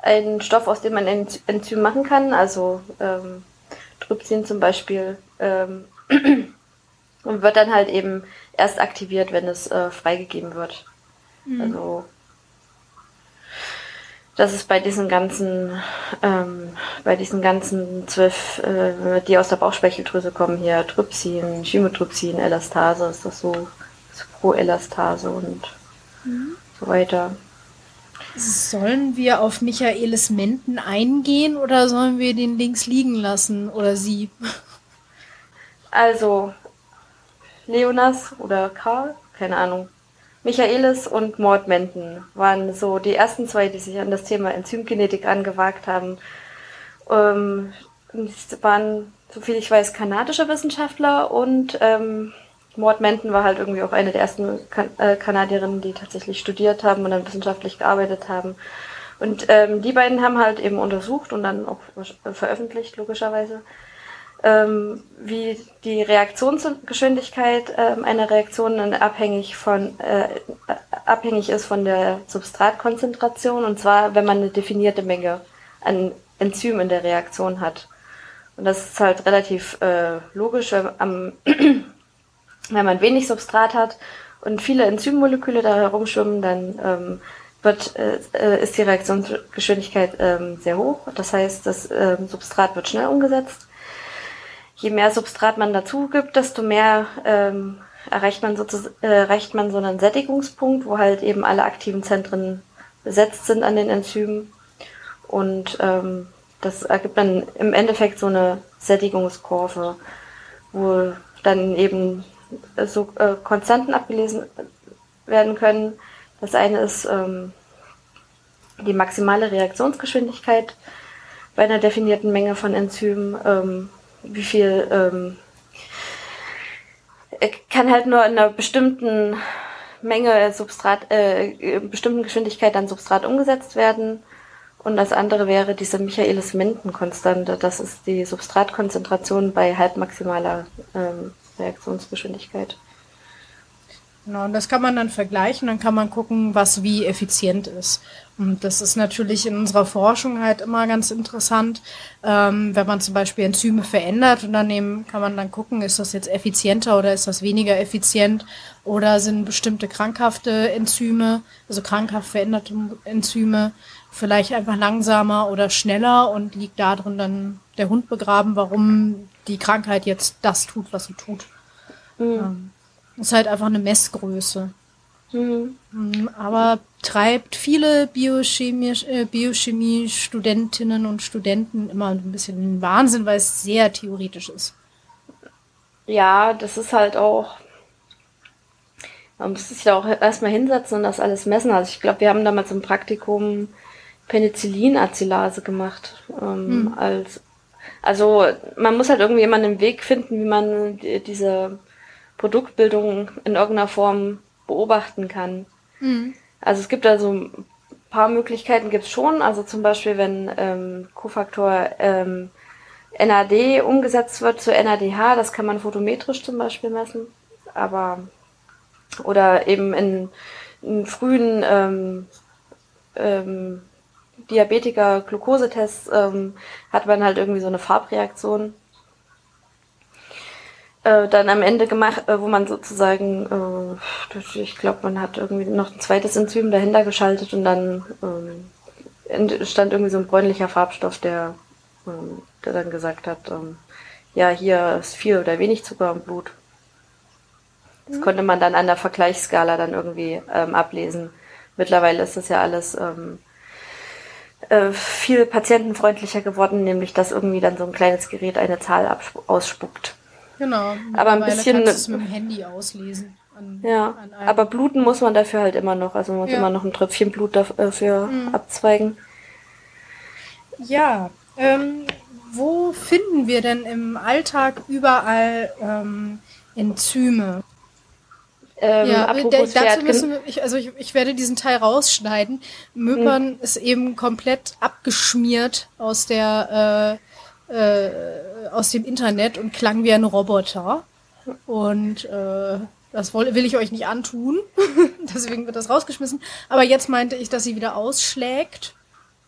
ein Stoff, aus dem man ein Enzym machen kann, also ähm, Trypsin zum Beispiel. Ähm, und wird dann halt eben erst aktiviert, wenn es äh, freigegeben wird. Mhm. Also das ist bei diesen ganzen, ähm, bei diesen ganzen zwölf, äh, die aus der Bauchspeicheldrüse kommen, hier Trypsin, Chymotrypsin, Elastase, ist das so, so Pro-Elastase und mhm. so weiter. Sollen wir auf Michaelis Menten eingehen oder sollen wir den links liegen lassen oder sie? Also, Leonas oder Karl, keine Ahnung. Michaelis und Mord Menten waren so die ersten zwei, die sich an das Thema Enzymgenetik angewagt haben. Ähm, waren, soviel ich weiß, kanadische Wissenschaftler und ähm, Mord Menten war halt irgendwie auch eine der ersten kan äh, Kanadierinnen, die tatsächlich studiert haben und dann wissenschaftlich gearbeitet haben. Und ähm, die beiden haben halt eben untersucht und dann auch veröffentlicht, logischerweise, ähm, wie die Reaktionsgeschwindigkeit ähm, einer Reaktion abhängig von äh, abhängig ist von der Substratkonzentration und zwar wenn man eine definierte Menge an Enzym in der Reaktion hat. Und das ist halt relativ äh, logisch, wenn, am, wenn man wenig Substrat hat und viele Enzymmoleküle da herumschwimmen, dann ähm, wird, äh, ist die Reaktionsgeschwindigkeit ähm, sehr hoch. Das heißt, das ähm, Substrat wird schnell umgesetzt je mehr Substrat man dazu gibt, desto mehr ähm, erreicht man sozusagen äh, erreicht man so einen Sättigungspunkt, wo halt eben alle aktiven Zentren besetzt sind an den Enzymen. Und ähm, das ergibt dann im Endeffekt so eine Sättigungskurve, wo dann eben so äh, Konstanten abgelesen werden können. Das eine ist ähm, die maximale Reaktionsgeschwindigkeit bei einer definierten Menge von Enzymen. Ähm, wie viel ähm, kann halt nur in einer bestimmten Menge Substrat, äh, bestimmten Geschwindigkeit an Substrat umgesetzt werden. Und das andere wäre diese Michaelis-Menten-Konstante. Das ist die Substratkonzentration bei halbmaximaler ähm, Reaktionsgeschwindigkeit. Genau, und das kann man dann vergleichen, dann kann man gucken, was wie effizient ist. Und das ist natürlich in unserer Forschung halt immer ganz interessant, ähm, wenn man zum Beispiel Enzyme verändert und dann eben kann man dann gucken, ist das jetzt effizienter oder ist das weniger effizient oder sind bestimmte krankhafte Enzyme, also krankhaft veränderte Enzyme, vielleicht einfach langsamer oder schneller und liegt da drin dann der Hund begraben, warum die Krankheit jetzt das tut, was sie tut. Mhm. Ähm, ist halt einfach eine Messgröße. Mhm. Aber treibt viele Biochemie, äh, Biochemie-Studentinnen und Studenten immer ein bisschen in den Wahnsinn, weil es sehr theoretisch ist. Ja, das ist halt auch. Man muss sich da auch erstmal hinsetzen und das alles messen. Also ich glaube, wir haben damals im Praktikum Penicillin-Acylase gemacht. Ähm, mhm. als, also man muss halt irgendwie immer einen Weg finden, wie man die, diese Produktbildung in irgendeiner Form beobachten kann. Mhm. Also es gibt also ein paar Möglichkeiten gibt es schon. Also zum Beispiel, wenn ähm, Kofaktor ähm, NAD umgesetzt wird zu NADH, das kann man photometrisch zum Beispiel messen. Aber oder eben in, in frühen ähm, ähm, Diabetiker-Glukosetests ähm, hat man halt irgendwie so eine Farbreaktion äh, dann am Ende gemacht, äh, wo man sozusagen, äh, ich glaube, man hat irgendwie noch ein zweites Enzym dahinter geschaltet und dann ähm, entstand irgendwie so ein bräunlicher Farbstoff, der, ähm, der dann gesagt hat, ähm, ja, hier ist viel oder wenig Zucker im Blut. Das mhm. konnte man dann an der Vergleichsskala dann irgendwie ähm, ablesen. Mittlerweile ist das ja alles ähm, äh, viel patientenfreundlicher geworden, nämlich dass irgendwie dann so ein kleines Gerät eine Zahl ausspuckt. Genau. Aber ein bisschen. Kannst es mit dem Handy auslesen. An, ja, an aber bluten muss man dafür halt immer noch. Also man muss ja. immer noch ein Tröpfchen Blut dafür mhm. abzweigen. Ja, ähm, wo finden wir denn im Alltag überall ähm, Enzyme? Ähm, ja, dazu müssen wir, ich, also ich, ich werde diesen Teil rausschneiden. Möpern hm. ist eben komplett abgeschmiert aus der äh, aus dem Internet und klang wie ein Roboter. Und äh, das will, will ich euch nicht antun. Deswegen wird das rausgeschmissen. Aber jetzt meinte ich, dass sie wieder ausschlägt.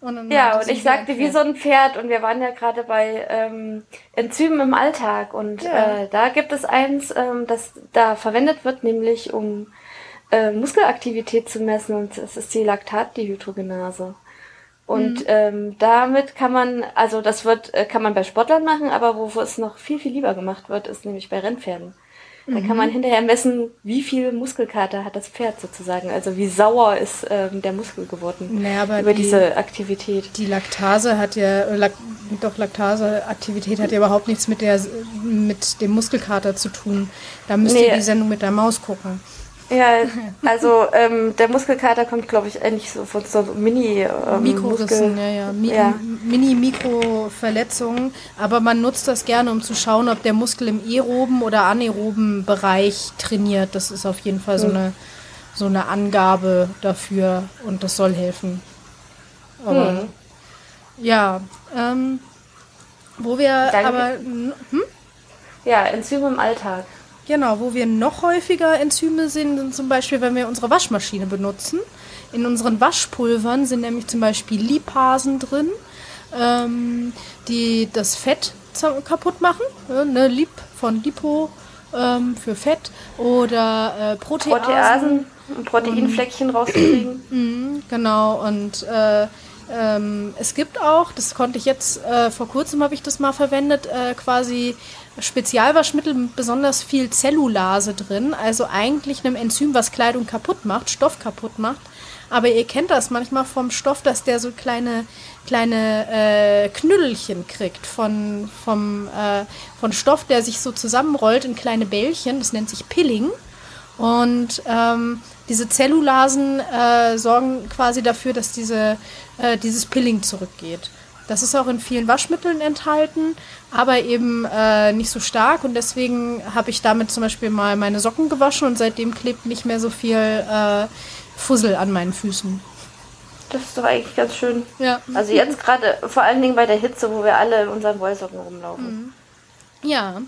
Und ja, und ich sagte wie so ein Pferd. Und wir waren ja gerade bei ähm, Enzymen im Alltag. Und ja. äh, da gibt es eins, ähm, das da verwendet wird, nämlich um äh, Muskelaktivität zu messen. Und das ist die Laktatdehydrogenase. Und mhm. ähm, damit kann man, also das wird, äh, kann man bei Sportlern machen, aber wo, wo es noch viel, viel lieber gemacht wird, ist nämlich bei Rennpferden. Da mhm. kann man hinterher messen, wie viel Muskelkater hat das Pferd sozusagen. Also wie sauer ist ähm, der Muskel geworden naja, über die, diese Aktivität. Die Laktase hat ja, Lak doch Laktaseaktivität hat ja überhaupt nichts mit der mit dem Muskelkater zu tun. Da müsst nee. ihr die Sendung mit der Maus gucken. Ja, also ähm, der Muskelkater kommt, glaube ich, eigentlich so von so Mini ähm, Mikrorissen, ja, ja. Mi ja. Mini-Mikroverletzungen. Aber man nutzt das gerne, um zu schauen, ob der Muskel im aeroben oder anaeroben Bereich trainiert. Das ist auf jeden Fall so mhm. eine so eine Angabe dafür und das soll helfen. Aber, mhm. Ja, ähm, wo wir Danke. aber hm? ja Enzyme im Alltag. Genau, wo wir noch häufiger Enzyme sehen, sind zum Beispiel, wenn wir unsere Waschmaschine benutzen. In unseren Waschpulvern sind nämlich zum Beispiel Lipasen drin, ähm, die das Fett kaputt machen. Ne, Lip von Lipo ähm, für Fett oder äh, Proteasen. Proteasen, Proteinfleckchen rauskriegen. Mh, genau, und äh, ähm, es gibt auch, das konnte ich jetzt, äh, vor kurzem habe ich das mal verwendet, äh, quasi Spezialwaschmittel mit besonders viel Zellulase drin, also eigentlich einem Enzym, was Kleidung kaputt macht, Stoff kaputt macht. Aber ihr kennt das manchmal vom Stoff, dass der so kleine, kleine äh, Knüdelchen kriegt von, vom, äh, von Stoff, der sich so zusammenrollt in kleine Bällchen. Das nennt sich Pilling. Und ähm, diese Zellulasen äh, sorgen quasi dafür, dass diese, äh, dieses Pilling zurückgeht. Das ist auch in vielen Waschmitteln enthalten, aber eben äh, nicht so stark. Und deswegen habe ich damit zum Beispiel mal meine Socken gewaschen und seitdem klebt nicht mehr so viel äh, Fussel an meinen Füßen. Das ist doch eigentlich ganz schön. Ja. Also jetzt gerade, vor allen Dingen bei der Hitze, wo wir alle in unseren Wollsocken rumlaufen. Mhm. Ja.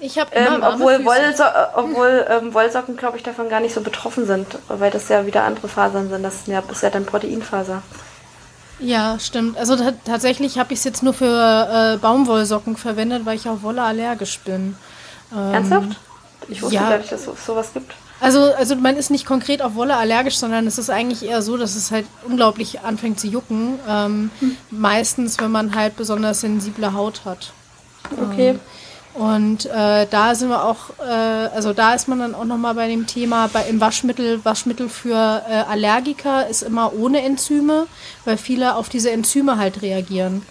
Ich habe immer Ähm, obwohl. Wollso äh, obwohl ähm, Wollsocken, glaube ich, davon gar nicht so betroffen sind, weil das ja wieder andere Fasern sind. Das ist ja, ist ja dann Proteinfaser. Ja, stimmt. Also ta- tatsächlich habe ich es jetzt nur für äh, Baumwollsocken verwendet, weil ich auf Wolle allergisch bin. Ähm, Ernsthaft? Ich wusste ja. gar nicht, dass es sowas gibt. Also, also man ist nicht konkret auf Wolle allergisch, sondern es ist eigentlich eher so, dass es halt unglaublich anfängt zu jucken. Ähm, Meistens, wenn man halt besonders sensible Haut hat. Okay. Und äh, da sind wir auch, äh, also da ist man dann auch nochmal bei dem Thema, bei, im Waschmittel, Waschmittel für äh, Allergiker ist immer ohne Enzyme, weil viele auf diese Enzyme halt reagieren.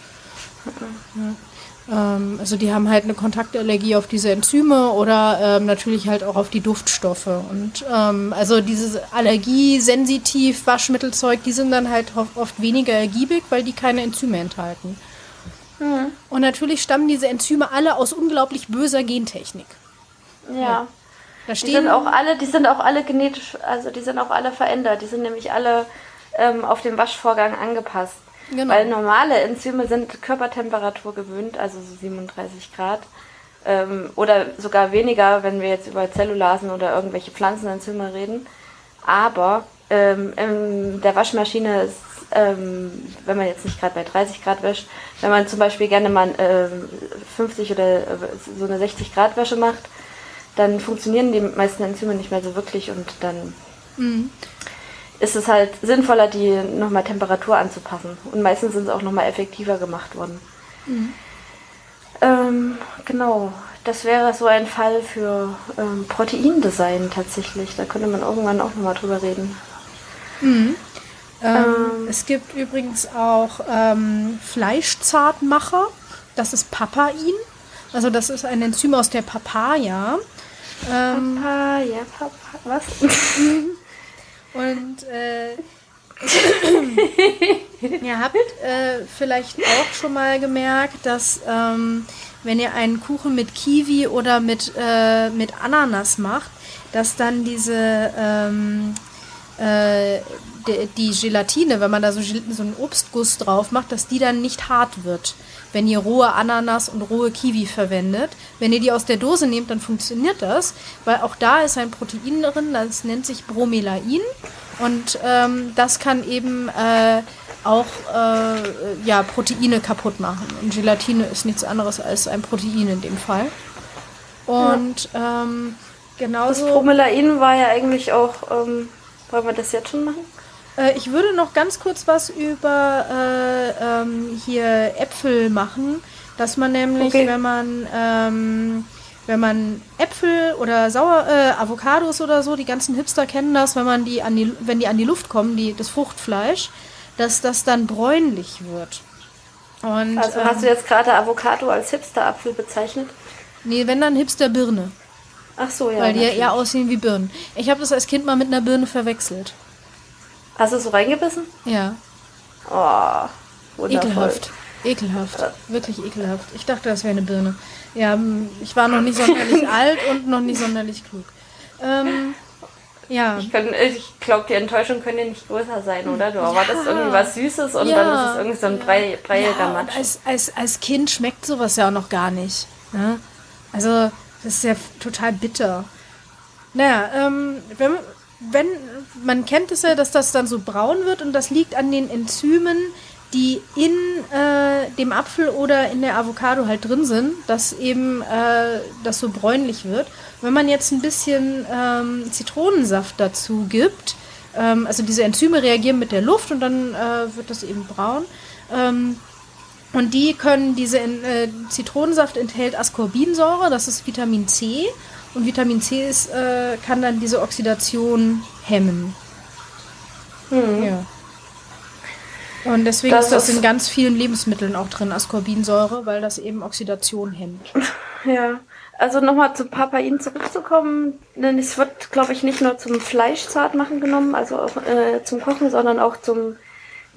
Ja. Ähm, also die haben halt eine Kontaktallergie auf diese Enzyme oder ähm, natürlich halt auch auf die Duftstoffe. Und ähm, also dieses Allergiesensitiv Waschmittelzeug, die sind dann halt oft, oft weniger ergiebig, weil die keine Enzyme enthalten. Und natürlich stammen diese Enzyme alle aus unglaublich böser Gentechnik. Ja. Da Die stehen sind auch alle, die sind auch alle genetisch, also die sind auch alle verändert. Die sind nämlich alle ähm, auf den Waschvorgang angepasst. Genau. Weil normale Enzyme sind Körpertemperatur gewöhnt, also so 37 Grad. Ähm, oder sogar weniger, wenn wir jetzt über Zellulasen oder irgendwelche Pflanzenenzyme reden. Aber ähm, in der Waschmaschine ist, ähm, wenn man jetzt nicht gerade bei 30 Grad wäscht, wenn man zum Beispiel gerne mal ähm, 50 oder äh, so eine 60 Grad Wäsche macht, dann funktionieren die meisten Enzyme nicht mehr so wirklich und dann ist es halt sinnvoller, die nochmal Temperatur anzupassen. Und meistens sind sie auch nochmal effektiver gemacht worden. Ähm, genau, das wäre so ein Fall für ähm, Proteindesign tatsächlich. Da könnte man irgendwann auch nochmal drüber reden. Ähm, es gibt übrigens auch ähm, Fleischzartmacher. Das ist Papain. Also das ist ein Enzym aus der Papaya. Ähm, Papa, ja, Papa, was? und äh, ihr habt äh, vielleicht auch schon mal gemerkt, dass ähm, wenn ihr einen Kuchen mit Kiwi oder mit, äh, mit Ananas macht, dass dann diese ähm, äh, die, die Gelatine, wenn man da so, so einen Obstguss drauf macht, dass die dann nicht hart wird. Wenn ihr rohe Ananas und rohe Kiwi verwendet. Wenn ihr die aus der Dose nehmt, dann funktioniert das, weil auch da ist ein Protein drin, das nennt sich Bromelain. Und ähm, das kann eben äh, auch äh, ja, Proteine kaputt machen. Und Gelatine ist nichts anderes als ein Protein in dem Fall. Und ähm, Das genauso. Bromelain war ja eigentlich auch, ähm, wollen wir das jetzt schon machen? Äh, ich würde noch ganz kurz was über äh, ähm, hier Äpfel machen, dass man nämlich, Okay. wenn man ähm, wenn man Äpfel oder Sauer, äh, Avocados oder so, die ganzen Hipster kennen das, wenn man die an die, wenn die an die Luft kommen, die, das Fruchtfleisch, dass das dann bräunlich wird. Und Also ähm, hast du jetzt gerade Avocado als Hipsterapfel bezeichnet? nee, wenn dann Hipster Birne, Ach so, ja. weil die ja natürlich. eher aussehen wie Birnen. Ich habe das als Kind mal mit einer Birne verwechselt. Hast du so reingebissen? Ja. Oh, wundervoll. Ekelhaft. Ekelhaft. Wirklich ekelhaft. Ich dachte, das wäre eine Birne. Ja, ich war noch nicht sonderlich alt und noch nicht sonderlich klug. Ähm, ja. Ich, ich glaube, die Enttäuschung könnte nicht größer sein, oder? Du erwartest irgendwie was Süßes und Ja. dann ist es irgendwie so ein Brei, breiiger ja, Matsch. als, als, als Kind schmeckt sowas ja auch noch gar nicht. Ne? Also, das ist ja total bitter. Naja, ähm, wenn, wenn, man kennt es ja, dass das dann so braun wird und das liegt an den Enzymen, die in äh, dem Apfel oder in der Avocado halt drin sind, dass eben äh, das so bräunlich wird. Wenn man jetzt ein bisschen ähm, Zitronensaft dazu gibt, ähm, also diese Enzyme reagieren mit der Luft und dann äh, wird das eben braun. Ähm, und die können, diese äh, Zitronensaft enthält Ascorbinsäure, das ist Vitamin C. Und Vitamin C ist, äh, kann dann diese Oxidation hemmen. Ja. Und deswegen Das ist das in ganz vielen Lebensmitteln auch drin, Ascorbinsäure, weil das eben Oxidation hemmt. Ja, also nochmal zum Papain zurückzukommen, denn es wird, glaube ich, nicht nur zum Fleischzartmachen genommen, also auch, äh, zum Kochen, sondern auch zum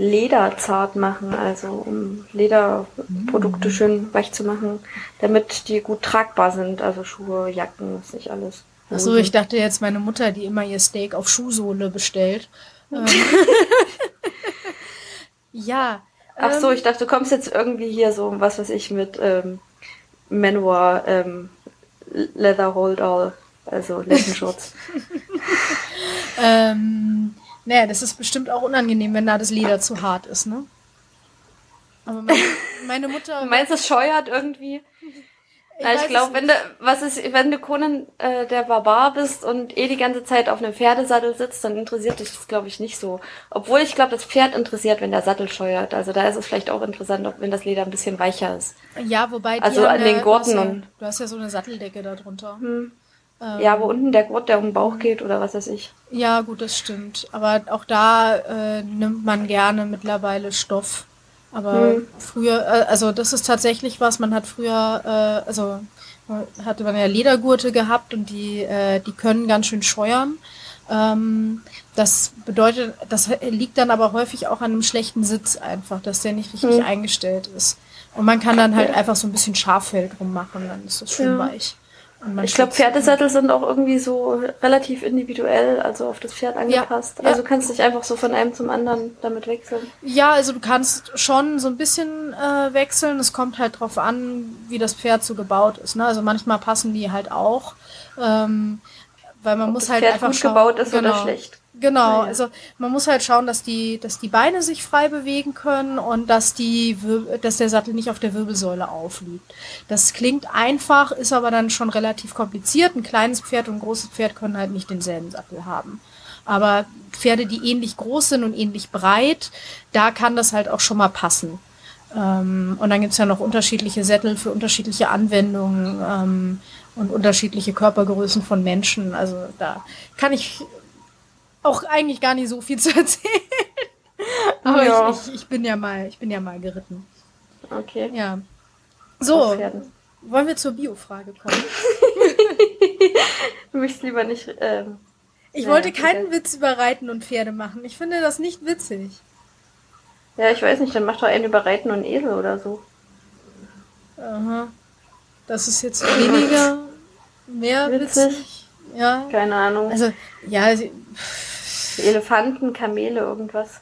Lederzartmachen, also um Lederprodukte Mm. schön weich zu machen, damit die gut tragbar sind, also Schuhe, Jacken, ist nicht alles. Achso, ich dachte jetzt meine Mutter, die immer ihr Steak auf Schuhsohle bestellt. Ähm. ja. Ach so, ähm, ich dachte, du kommst jetzt irgendwie hier so, was weiß ich, mit ähm, Manowar ähm, Leather Hold All, also Lendenschutz. Ähm, naja, das ist bestimmt auch unangenehm, wenn da das Leder zu hart ist, ne? Aber meine, meine Mutter. Du meinst, es scheuert irgendwie? Ich, ich glaube, wenn du, was ist, wenn du Conan äh, der Barbar bist und eh die ganze Zeit auf einem Pferdesattel sitzt, dann interessiert dich das, glaube ich, nicht so. Obwohl ich glaube, das Pferd interessiert, wenn der Sattel scheuert. Also da ist es vielleicht auch interessant, ob, wenn das Leder ein bisschen weicher ist. Ja, wobei Also an den Gurten du hast, ja, du hast ja so eine Satteldecke da drunter. Hm. Ähm, Ja, wo unten der Gurt, der um den Bauch geht oder was weiß ich. Ja, gut, das stimmt. Aber auch da äh, nimmt man gerne mittlerweile Stoff. Aber Hm. früher, äh, also das ist tatsächlich was, man hat früher, äh, also hatte man ja Ledergurte gehabt und die, äh, die können ganz schön scheuern. Ähm, das bedeutet, das liegt dann aber häufig auch an einem schlechten Sitz einfach, dass der nicht richtig Hm. eingestellt ist. Und man kann dann halt einfach so ein bisschen Schaffell drum machen, dann ist das schön Ja. weich. Ich glaube, Pferdesattel sind auch irgendwie so relativ individuell, also auf das Pferd angepasst. ja. Also kannst dich einfach so von einem zum anderen damit wechseln. Ja, also du kannst schon so ein bisschen äh, wechseln. Es kommt halt drauf an, wie das Pferd so gebaut ist. Ne? Also manchmal passen die halt auch, ähm, weil man muss das halt Pferd einfach gut schauen. gebaut ist genau. oder schlecht. Genau, Naja. also man muss halt schauen, dass die, dass die Beine sich frei bewegen können und dass die, dass der Sattel nicht auf der Wirbelsäule aufliegt. Das klingt einfach, ist aber dann schon relativ kompliziert. Ein kleines Pferd und ein großes Pferd können halt nicht denselben Sattel haben. Aber Pferde, die ähnlich groß sind und ähnlich breit, da kann das halt auch schon mal passen. Ähm, und dann gibt's ja noch unterschiedliche Sättel für unterschiedliche Anwendungen ähm, und unterschiedliche Körpergrößen von Menschen. Also da kann ich auch eigentlich gar nicht so viel zu erzählen. Aber Ja. ich, ich, ich bin ja mal, ich bin ja mal geritten. Okay. Ja. So, wollen wir zur Biofrage kommen? Du möchtest lieber nicht. Ähm, Ich Naja, wollte keinen okay. Witz über Reiten und Pferde machen. Ich finde das nicht witzig. ja, ich weiß nicht, dann mach doch einen über Reiten und Esel oder so. Aha. Das ist jetzt weniger, mehr witzig. Witzig. Ja. Keine Ahnung. Also, ja, sie- Elefanten, Kamele, irgendwas.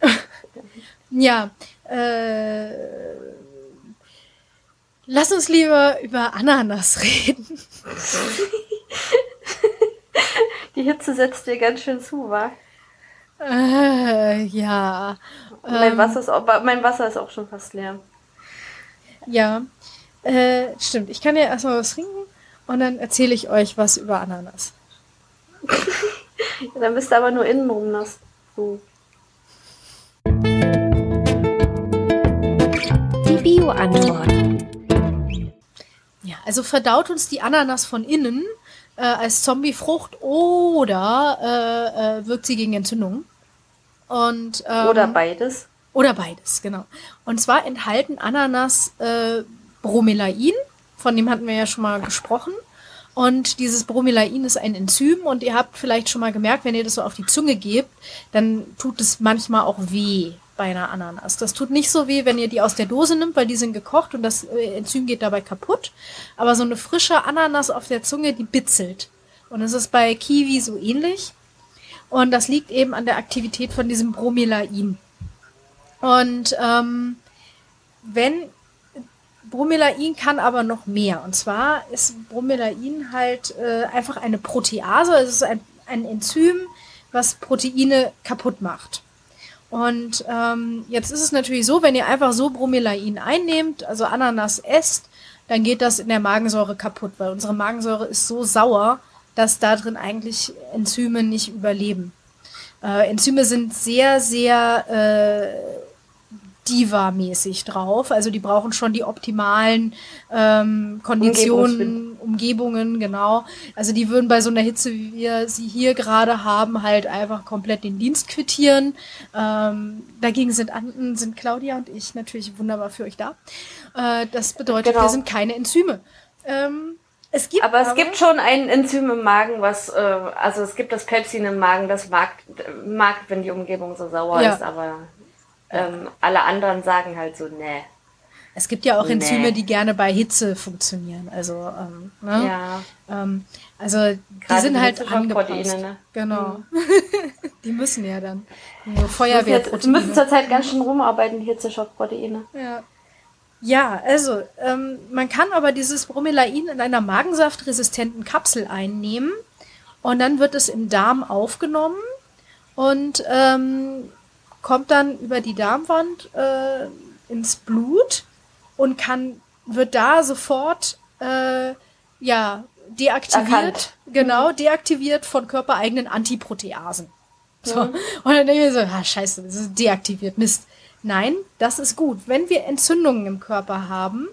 ja. Äh, lass uns lieber über Ananas reden. Die Hitze setzt dir ganz schön zu, wa? Äh, ja. mein, Ähm, Wasser ist auch, mein Wasser ist auch schon fast leer. Ja. Äh, stimmt. Ich kann ja erstmal was trinken und dann erzähle ich euch was über Ananas. Dann bist du aber nur innenrum nass. So. Die Bio-Antwort. Ja, also verdaut uns die Ananas von innen äh, als Zombiefrucht oder äh, äh, wirkt sie gegen Entzündungen. Und, ähm, Oder beides. Oder beides, genau. Und zwar enthalten Ananas äh, Bromelain, von dem hatten wir ja schon mal gesprochen. Und dieses Bromelain ist ein Enzym und ihr habt vielleicht schon mal gemerkt, wenn ihr das so auf die Zunge gebt, dann tut es manchmal auch weh bei einer Ananas. Das tut nicht so weh, wenn ihr die aus der Dose nimmt, weil die sind gekocht und das äh, Enzym geht dabei kaputt. Aber so eine frische Ananas auf der Zunge, die bitzelt. Und es ist bei Kiwi so ähnlich. Und das liegt eben an der Aktivität von diesem Bromelain. Und ähm, wenn Bromelain kann aber noch mehr. Und zwar ist Bromelain halt äh, einfach eine Protease. Es ist ein, ein Enzym, was Proteine kaputt macht. Und ähm, jetzt ist es natürlich so, wenn ihr einfach so Bromelain einnehmt, also Ananas esst, dann geht das in der Magensäure kaputt, weil unsere Magensäure ist so sauer, dass da drin eigentlich Enzyme nicht überleben. Äh, Enzyme sind sehr, sehr äh, Diva-mäßig drauf. Also die brauchen schon die optimalen ähm, Konditionen, Umgebungen, genau. Also die würden bei so einer Hitze, wie wir sie hier gerade haben, halt einfach komplett den Dienst quittieren. Ähm, dagegen sind Anden, sind Claudia und ich natürlich wunderbar für euch da. Äh, das bedeutet, Genau. wir sind keine Enzyme. Ähm, es gibt Aber es gibt schon ein Enzym im Magen, was, äh, also es gibt das Pepsin im Magen, das mag, mag wenn die Umgebung so sauer Ja. ist, aber ähm, alle anderen sagen halt so, nee. Es gibt ja auch Nee. Enzyme, die gerne bei Hitze funktionieren. Also, ähm, ne? Ja. ähm, also die sind halt angepasst. ne? Genau. die müssen ja dann. So Wir müssen Feuerwehrproteine. zurzeit ganz schön rumarbeiten, die Hitzeschockproteine. Ja. Ja, also ähm, man kann aber dieses Bromelain in einer magensaftresistenten Kapsel einnehmen und dann wird es im Darm aufgenommen und ähm, kommt dann über die Darmwand äh, ins Blut und kann wird da sofort äh, ja deaktiviert, Erkannt. genau deaktiviert von körpereigenen Antiproteasen. So. Und dann denke ich so, ah, scheiße, das ist deaktiviert, Mist. Nein, das ist gut. Wenn wir Entzündungen im Körper haben,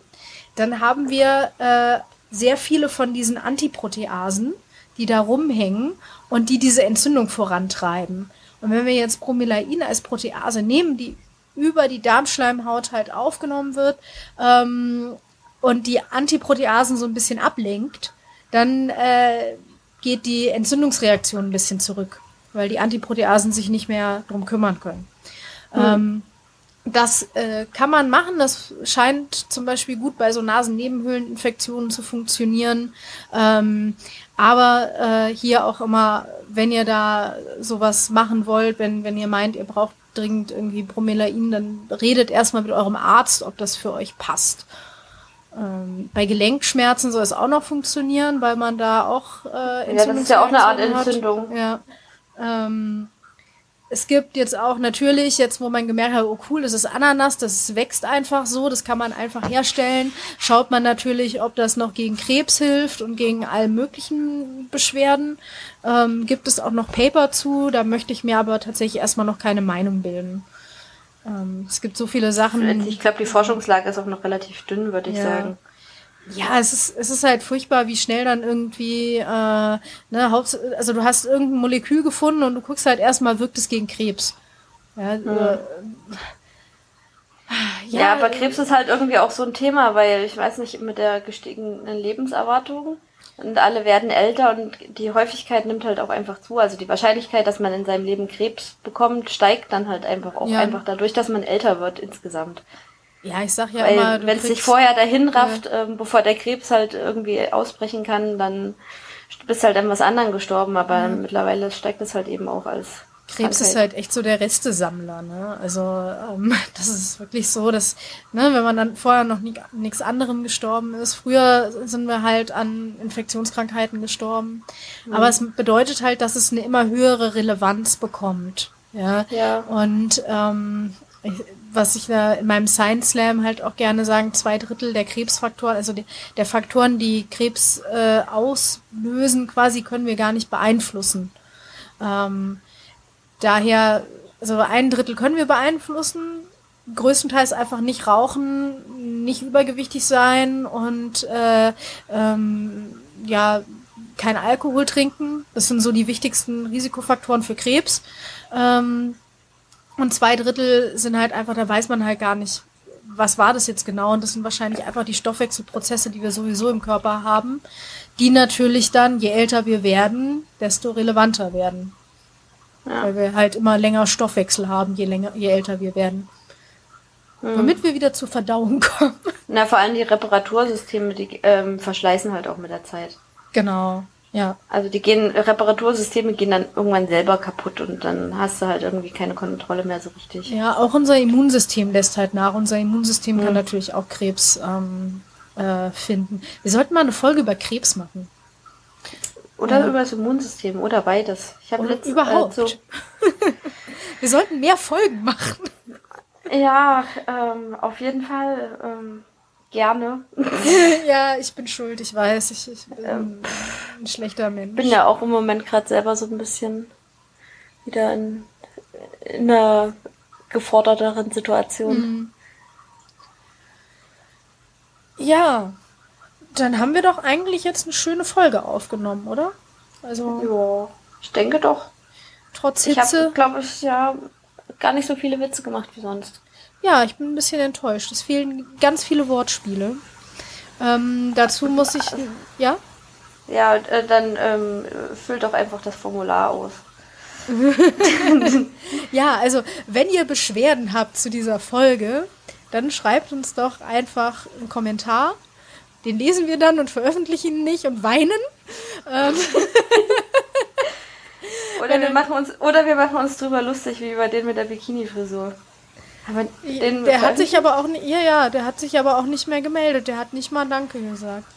dann haben wir äh, sehr viele von diesen Antiproteasen, die da rumhängen und die diese Entzündung vorantreiben. Und wenn wir jetzt Bromelain als Protease nehmen, die über die Darmschleimhaut halt aufgenommen wird ähm, und die Antiproteasen so ein bisschen ablenkt, dann äh, geht die Entzündungsreaktion ein bisschen zurück, weil die Antiproteasen sich nicht mehr drum kümmern können. Ähm, das äh, kann man machen. Das scheint zum Beispiel gut bei so Nasennebenhöhleninfektionen zu funktionieren. Ähm, aber äh, hier auch immer, wenn ihr da sowas machen wollt, wenn, wenn ihr meint, ihr braucht dringend irgendwie Bromelain, dann redet erstmal mit eurem Arzt, ob das für euch passt. Ähm, bei Gelenkschmerzen soll es auch noch funktionieren, weil man da auch äh, Ja, das ist ja auch eine Art hat. Entzündung. Ja. Ähm, es gibt jetzt auch natürlich, jetzt wo man gemerkt hat, oh cool, das ist Ananas, das wächst einfach so, das kann man einfach herstellen. Schaut man natürlich, ob das noch gegen Krebs hilft und gegen all möglichen Beschwerden. Ähm, gibt es auch noch Paper zu, da möchte ich mir aber tatsächlich erstmal noch keine Meinung bilden. Ähm, es gibt so viele Sachen. Ich glaube, die Forschungslage ist auch noch relativ dünn, würde ich Ja. sagen. Ja, es ist, es ist halt furchtbar, wie schnell dann irgendwie, äh, ne, Haupts also du hast irgendein Molekül gefunden und du guckst halt erstmal, wirkt es gegen Krebs. Ja, äh, Ja, aber Krebs ist halt irgendwie auch so ein Thema, weil ich weiß nicht, mit der gestiegenen Lebenserwartung und alle werden älter und die Häufigkeit nimmt halt auch einfach zu. Also die Wahrscheinlichkeit, dass man in seinem Leben Krebs bekommt, steigt dann halt einfach auch Ja. einfach dadurch, dass man älter wird insgesamt. Ja, ich sag ja immer, Weil du wenn es sich vorher dahin rafft, ähm, bevor der Krebs halt irgendwie ausbrechen kann, dann bist halt an was anderem gestorben. Aber mittlerweile steigt es halt eben auch als Krebs ist Krankheit. halt echt so der Restesammler, ne? Also ähm, das ist wirklich so, dass, ne, wenn man dann vorher noch nichts anderem gestorben ist, früher sind wir halt an Infektionskrankheiten gestorben. Aber es bedeutet halt, dass es eine immer höhere Relevanz bekommt. Ja. Ja. Und ähm, was ich da in meinem Science Slam halt auch gerne sagen, zwei Drittel der Krebsfaktoren, also die, der Faktoren, die Krebs äh, auslösen, quasi können wir gar nicht beeinflussen. Ähm, daher, also ein Drittel können wir beeinflussen, größtenteils einfach nicht rauchen, nicht übergewichtig sein und äh, ähm, ja, kein Alkohol trinken. Das sind so die wichtigsten Risikofaktoren für Krebs. Ähm, und zwei Drittel sind halt einfach, da weiß man halt gar nicht, was war das jetzt genau. Und das sind wahrscheinlich einfach die Stoffwechselprozesse, die wir sowieso im Körper haben, die natürlich dann, je älter wir werden, desto relevanter werden. Ja. Weil wir halt immer länger Stoffwechsel haben, je länger, je älter wir werden. Womit wir wieder zur Verdauung kommen. Na, vor allem die Reparatursysteme, die ähm, verschleißen halt auch mit der Zeit. genau, ja. Also die gehen, Reparatursysteme gehen dann irgendwann selber kaputt und dann hast du halt irgendwie keine Kontrolle mehr so richtig. Ja, auch unser Immunsystem lässt halt nach. Unser Immunsystem kann natürlich auch Krebs ähm, äh, finden. Wir sollten mal eine Folge über Krebs machen. Oder über das Immunsystem oder beides. Ich habe letztens überhaupt. Äh, so, Wir sollten mehr Folgen machen. ja, ähm, auf jeden Fall ähm, gerne. ja, ich bin schuld, ich weiß. Ich, ich bin ein schlechter Mensch. bin ja auch im Moment gerade selber so ein bisschen wieder in, in einer geforderteren Situation. Ja, dann haben wir doch eigentlich jetzt eine schöne Folge aufgenommen, oder? Also Ja, ich denke doch. trotz Ich Hitze. habe, glaube ich, ja gar nicht so viele Witze gemacht wie sonst. Ja, ich bin ein bisschen enttäuscht. Es fehlen ganz viele Wortspiele. Ähm, dazu muss ich. Ja? Ja, äh, dann ähm, füllt doch einfach das Formular aus. Ja, also wenn ihr Beschwerden habt zu dieser Folge, dann schreibt uns doch einfach einen Kommentar. Den lesen wir dann und veröffentlichen ihn nicht und weinen. Ähm, Oder wir machen uns, oder wir machen uns drüber lustig, wie über den mit der Bikini-Frisur. Aber den der hat sich aber auch nicht, ja, ja, der hat sich aber auch nicht mehr gemeldet. Der hat nicht mal Danke gesagt.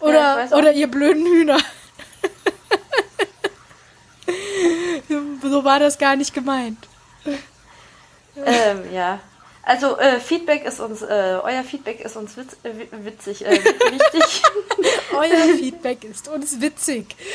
Oder, Ja, oder ihr blöden Hühner. so war das gar nicht gemeint. ähm, ja. Also äh, Feedback ist uns, äh, euer Feedback ist uns witz, äh, wi- witzig, äh, wichtig. Euer Feedback ist uns witzig.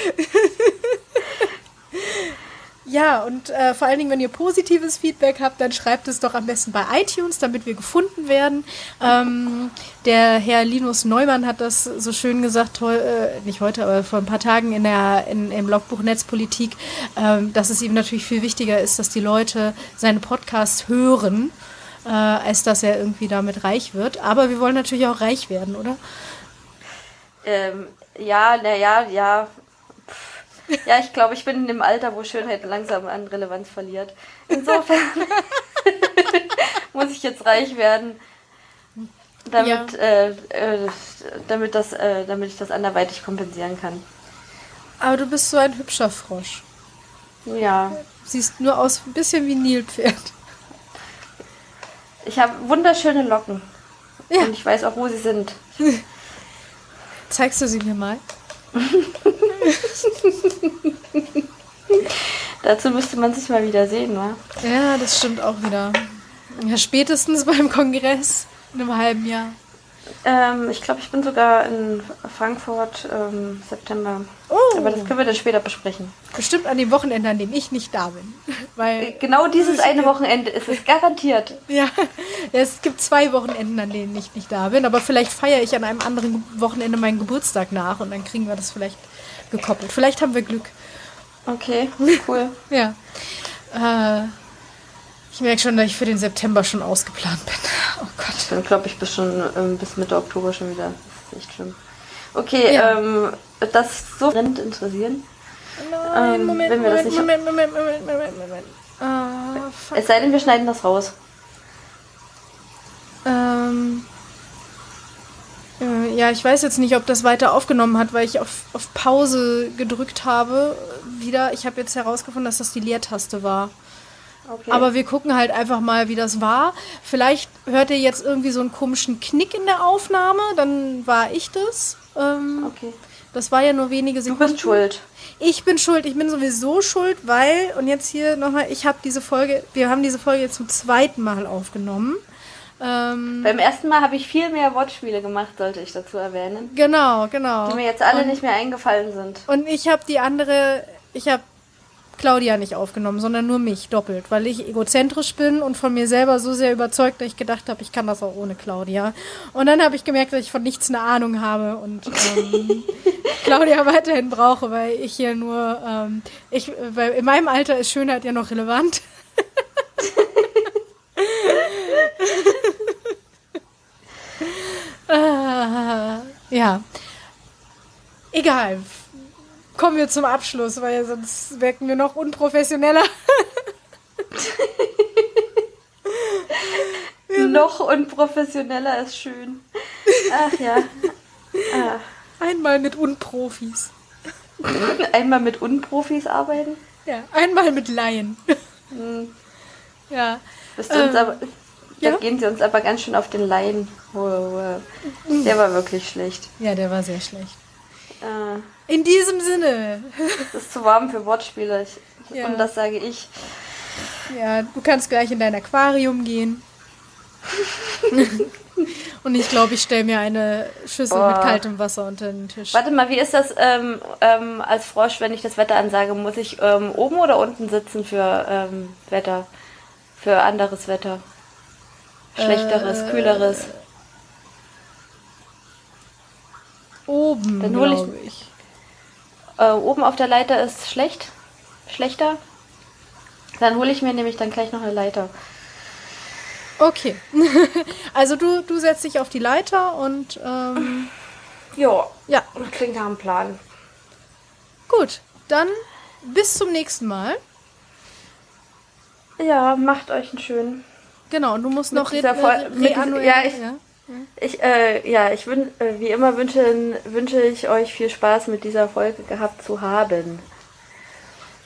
ja, und äh, vor allen Dingen, wenn ihr positives Feedback habt, dann schreibt es doch am besten bei iTunes, damit wir gefunden werden. Ähm, der Herr Linus Neumann hat das so schön gesagt, äh, nicht heute, aber vor ein paar Tagen in der, in, im Logbuch Netzpolitik, ähm, dass es ihm natürlich viel wichtiger ist, dass die Leute seine Podcasts hören, äh, als dass er irgendwie damit reich wird. Aber wir wollen natürlich auch reich werden, oder? ähm, ja, naja, ja. Ja, ich glaube, ich bin in dem Alter, wo Schönheit langsam an Relevanz verliert. Insofern muss ich jetzt reich werden, damit, äh, äh, damit, das, äh, damit ich das anderweitig kompensieren kann. Aber du bist so ein hübscher Frosch. Ja. Siehst nur aus ein bisschen wie ein Nilpferd. Ich habe wunderschöne Locken. Ja. Und ich weiß auch, wo sie sind. Zeigst du sie mir mal? Dazu müsste man sich mal wieder sehen, wa? Ja, das stimmt auch wieder. Ja, spätestens beim Kongress in einem halben Jahr. Ähm, ich glaube, ich bin sogar in Frankfurt ähm, September. Oh. Aber das können wir dann später besprechen. Bestimmt an dem Wochenende, an dem ich nicht da bin. Weil, Genau dieses eine Wochenende ist es garantiert. ja, es gibt zwei Wochenenden, an denen ich nicht da bin. Aber vielleicht feiere ich an einem anderen Wochenende meinen Geburtstag nach und dann kriegen wir das vielleicht gekoppelt. Vielleicht haben wir Glück. Okay, cool. Ja. Äh, ich merke schon, dass ich für den September schon ausgeplant bin. Oh Gott. Dann glaube ich bis schon ähm, bis Mitte Oktober schon wieder. Das ist echt schlimm. Okay, Ja. ähm, das so brennt interessieren. Nein, Ähm, Moment, wenn wir das Moment, nicht- Moment, Moment, Moment, Moment, Moment. Ah, fuck. Es sei denn, wir schneiden das raus. Ähm, äh, ja, ich weiß jetzt nicht, ob das weiter aufgenommen hat, weil ich auf, auf Pause gedrückt habe. Wieder, ich habe jetzt herausgefunden, dass das die Leertaste war. Okay. Aber wir gucken halt einfach mal, wie das war. Vielleicht hört ihr jetzt irgendwie so einen komischen Knick in der Aufnahme, dann war ich das. Ähm, okay. Das war ja nur wenige Du Sekunden. bist schuld. Ich bin schuld, ich bin sowieso schuld, weil, und jetzt hier nochmal, ich habe diese Folge, wir haben diese Folge jetzt zum zweiten Mal aufgenommen. Ähm, Beim ersten Mal habe ich viel mehr Wortspiele gemacht, sollte ich dazu erwähnen. genau, genau. Die mir jetzt alle nicht mehr eingefallen sind. Und ich habe die andere, ich habe Claudia nicht aufgenommen, sondern nur mich doppelt, weil ich egozentrisch bin und von mir selber so sehr überzeugt, dass ich gedacht habe, ich kann das auch ohne Claudia. Und dann habe ich gemerkt, dass ich von nichts eine Ahnung habe und ähm, Claudia weiterhin brauche, weil ich hier nur, ähm, ich, weil in meinem Alter ist Schönheit ja noch relevant. Ah, ja. Egal. Kommen wir zum Abschluss, weil sonst wirken wir noch unprofessioneller. Noch unprofessioneller ist schön. Ach ja. Ah. Einmal mit Unprofis. Einmal mit Unprofis arbeiten. Ja, einmal mit Laien. Hm. Ja. Ähm, aber, ja? Da gehen sie uns aber ganz schön auf den. Wow, wow. Der war wirklich schlecht. Ja, der war sehr schlecht. Äh, In diesem Sinne. es ist zu warm für Wortspiele. Ich, Ja. Und das sage ich. Ja, du kannst gleich in dein Aquarium gehen. Und ich glaube, ich stelle mir eine Schüssel Boah. mit kaltem Wasser unter den Tisch. Warte mal, wie ist das ähm, ähm, als Frosch, wenn ich das Wetter ansage? Muss ich ähm, oben oder unten sitzen für ähm, Wetter? Für anderes Wetter? Schlechteres, Äh, kühleres? Oben, Dann hol ich- ich. Äh, oben auf der Leiter ist schlecht? Schlechter? Dann hole ich mir nämlich dann gleich noch eine Leiter. Okay. also du, du setzt dich auf die Leiter und ähm, Ja, ja, klingt nach einem Plan. gut. Dann bis zum nächsten Mal. Ja, macht euch einen schönen. Genau, und du musst Mit noch dieser re- dieser- reannuieren. ja, ich- äh, ja, ich wün, äh, wie immer wünsche, wünsche ich euch viel Spaß mit dieser Folge gehabt zu haben.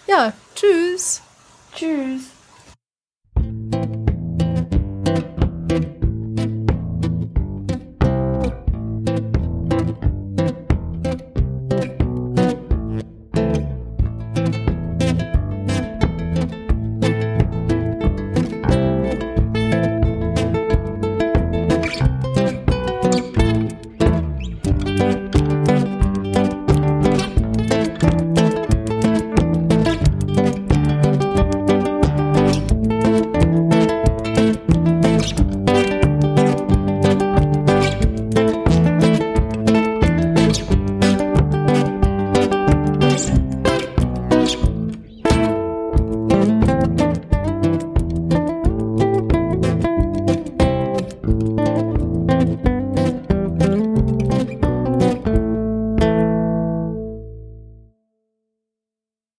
ja, tschüss. Tschüss.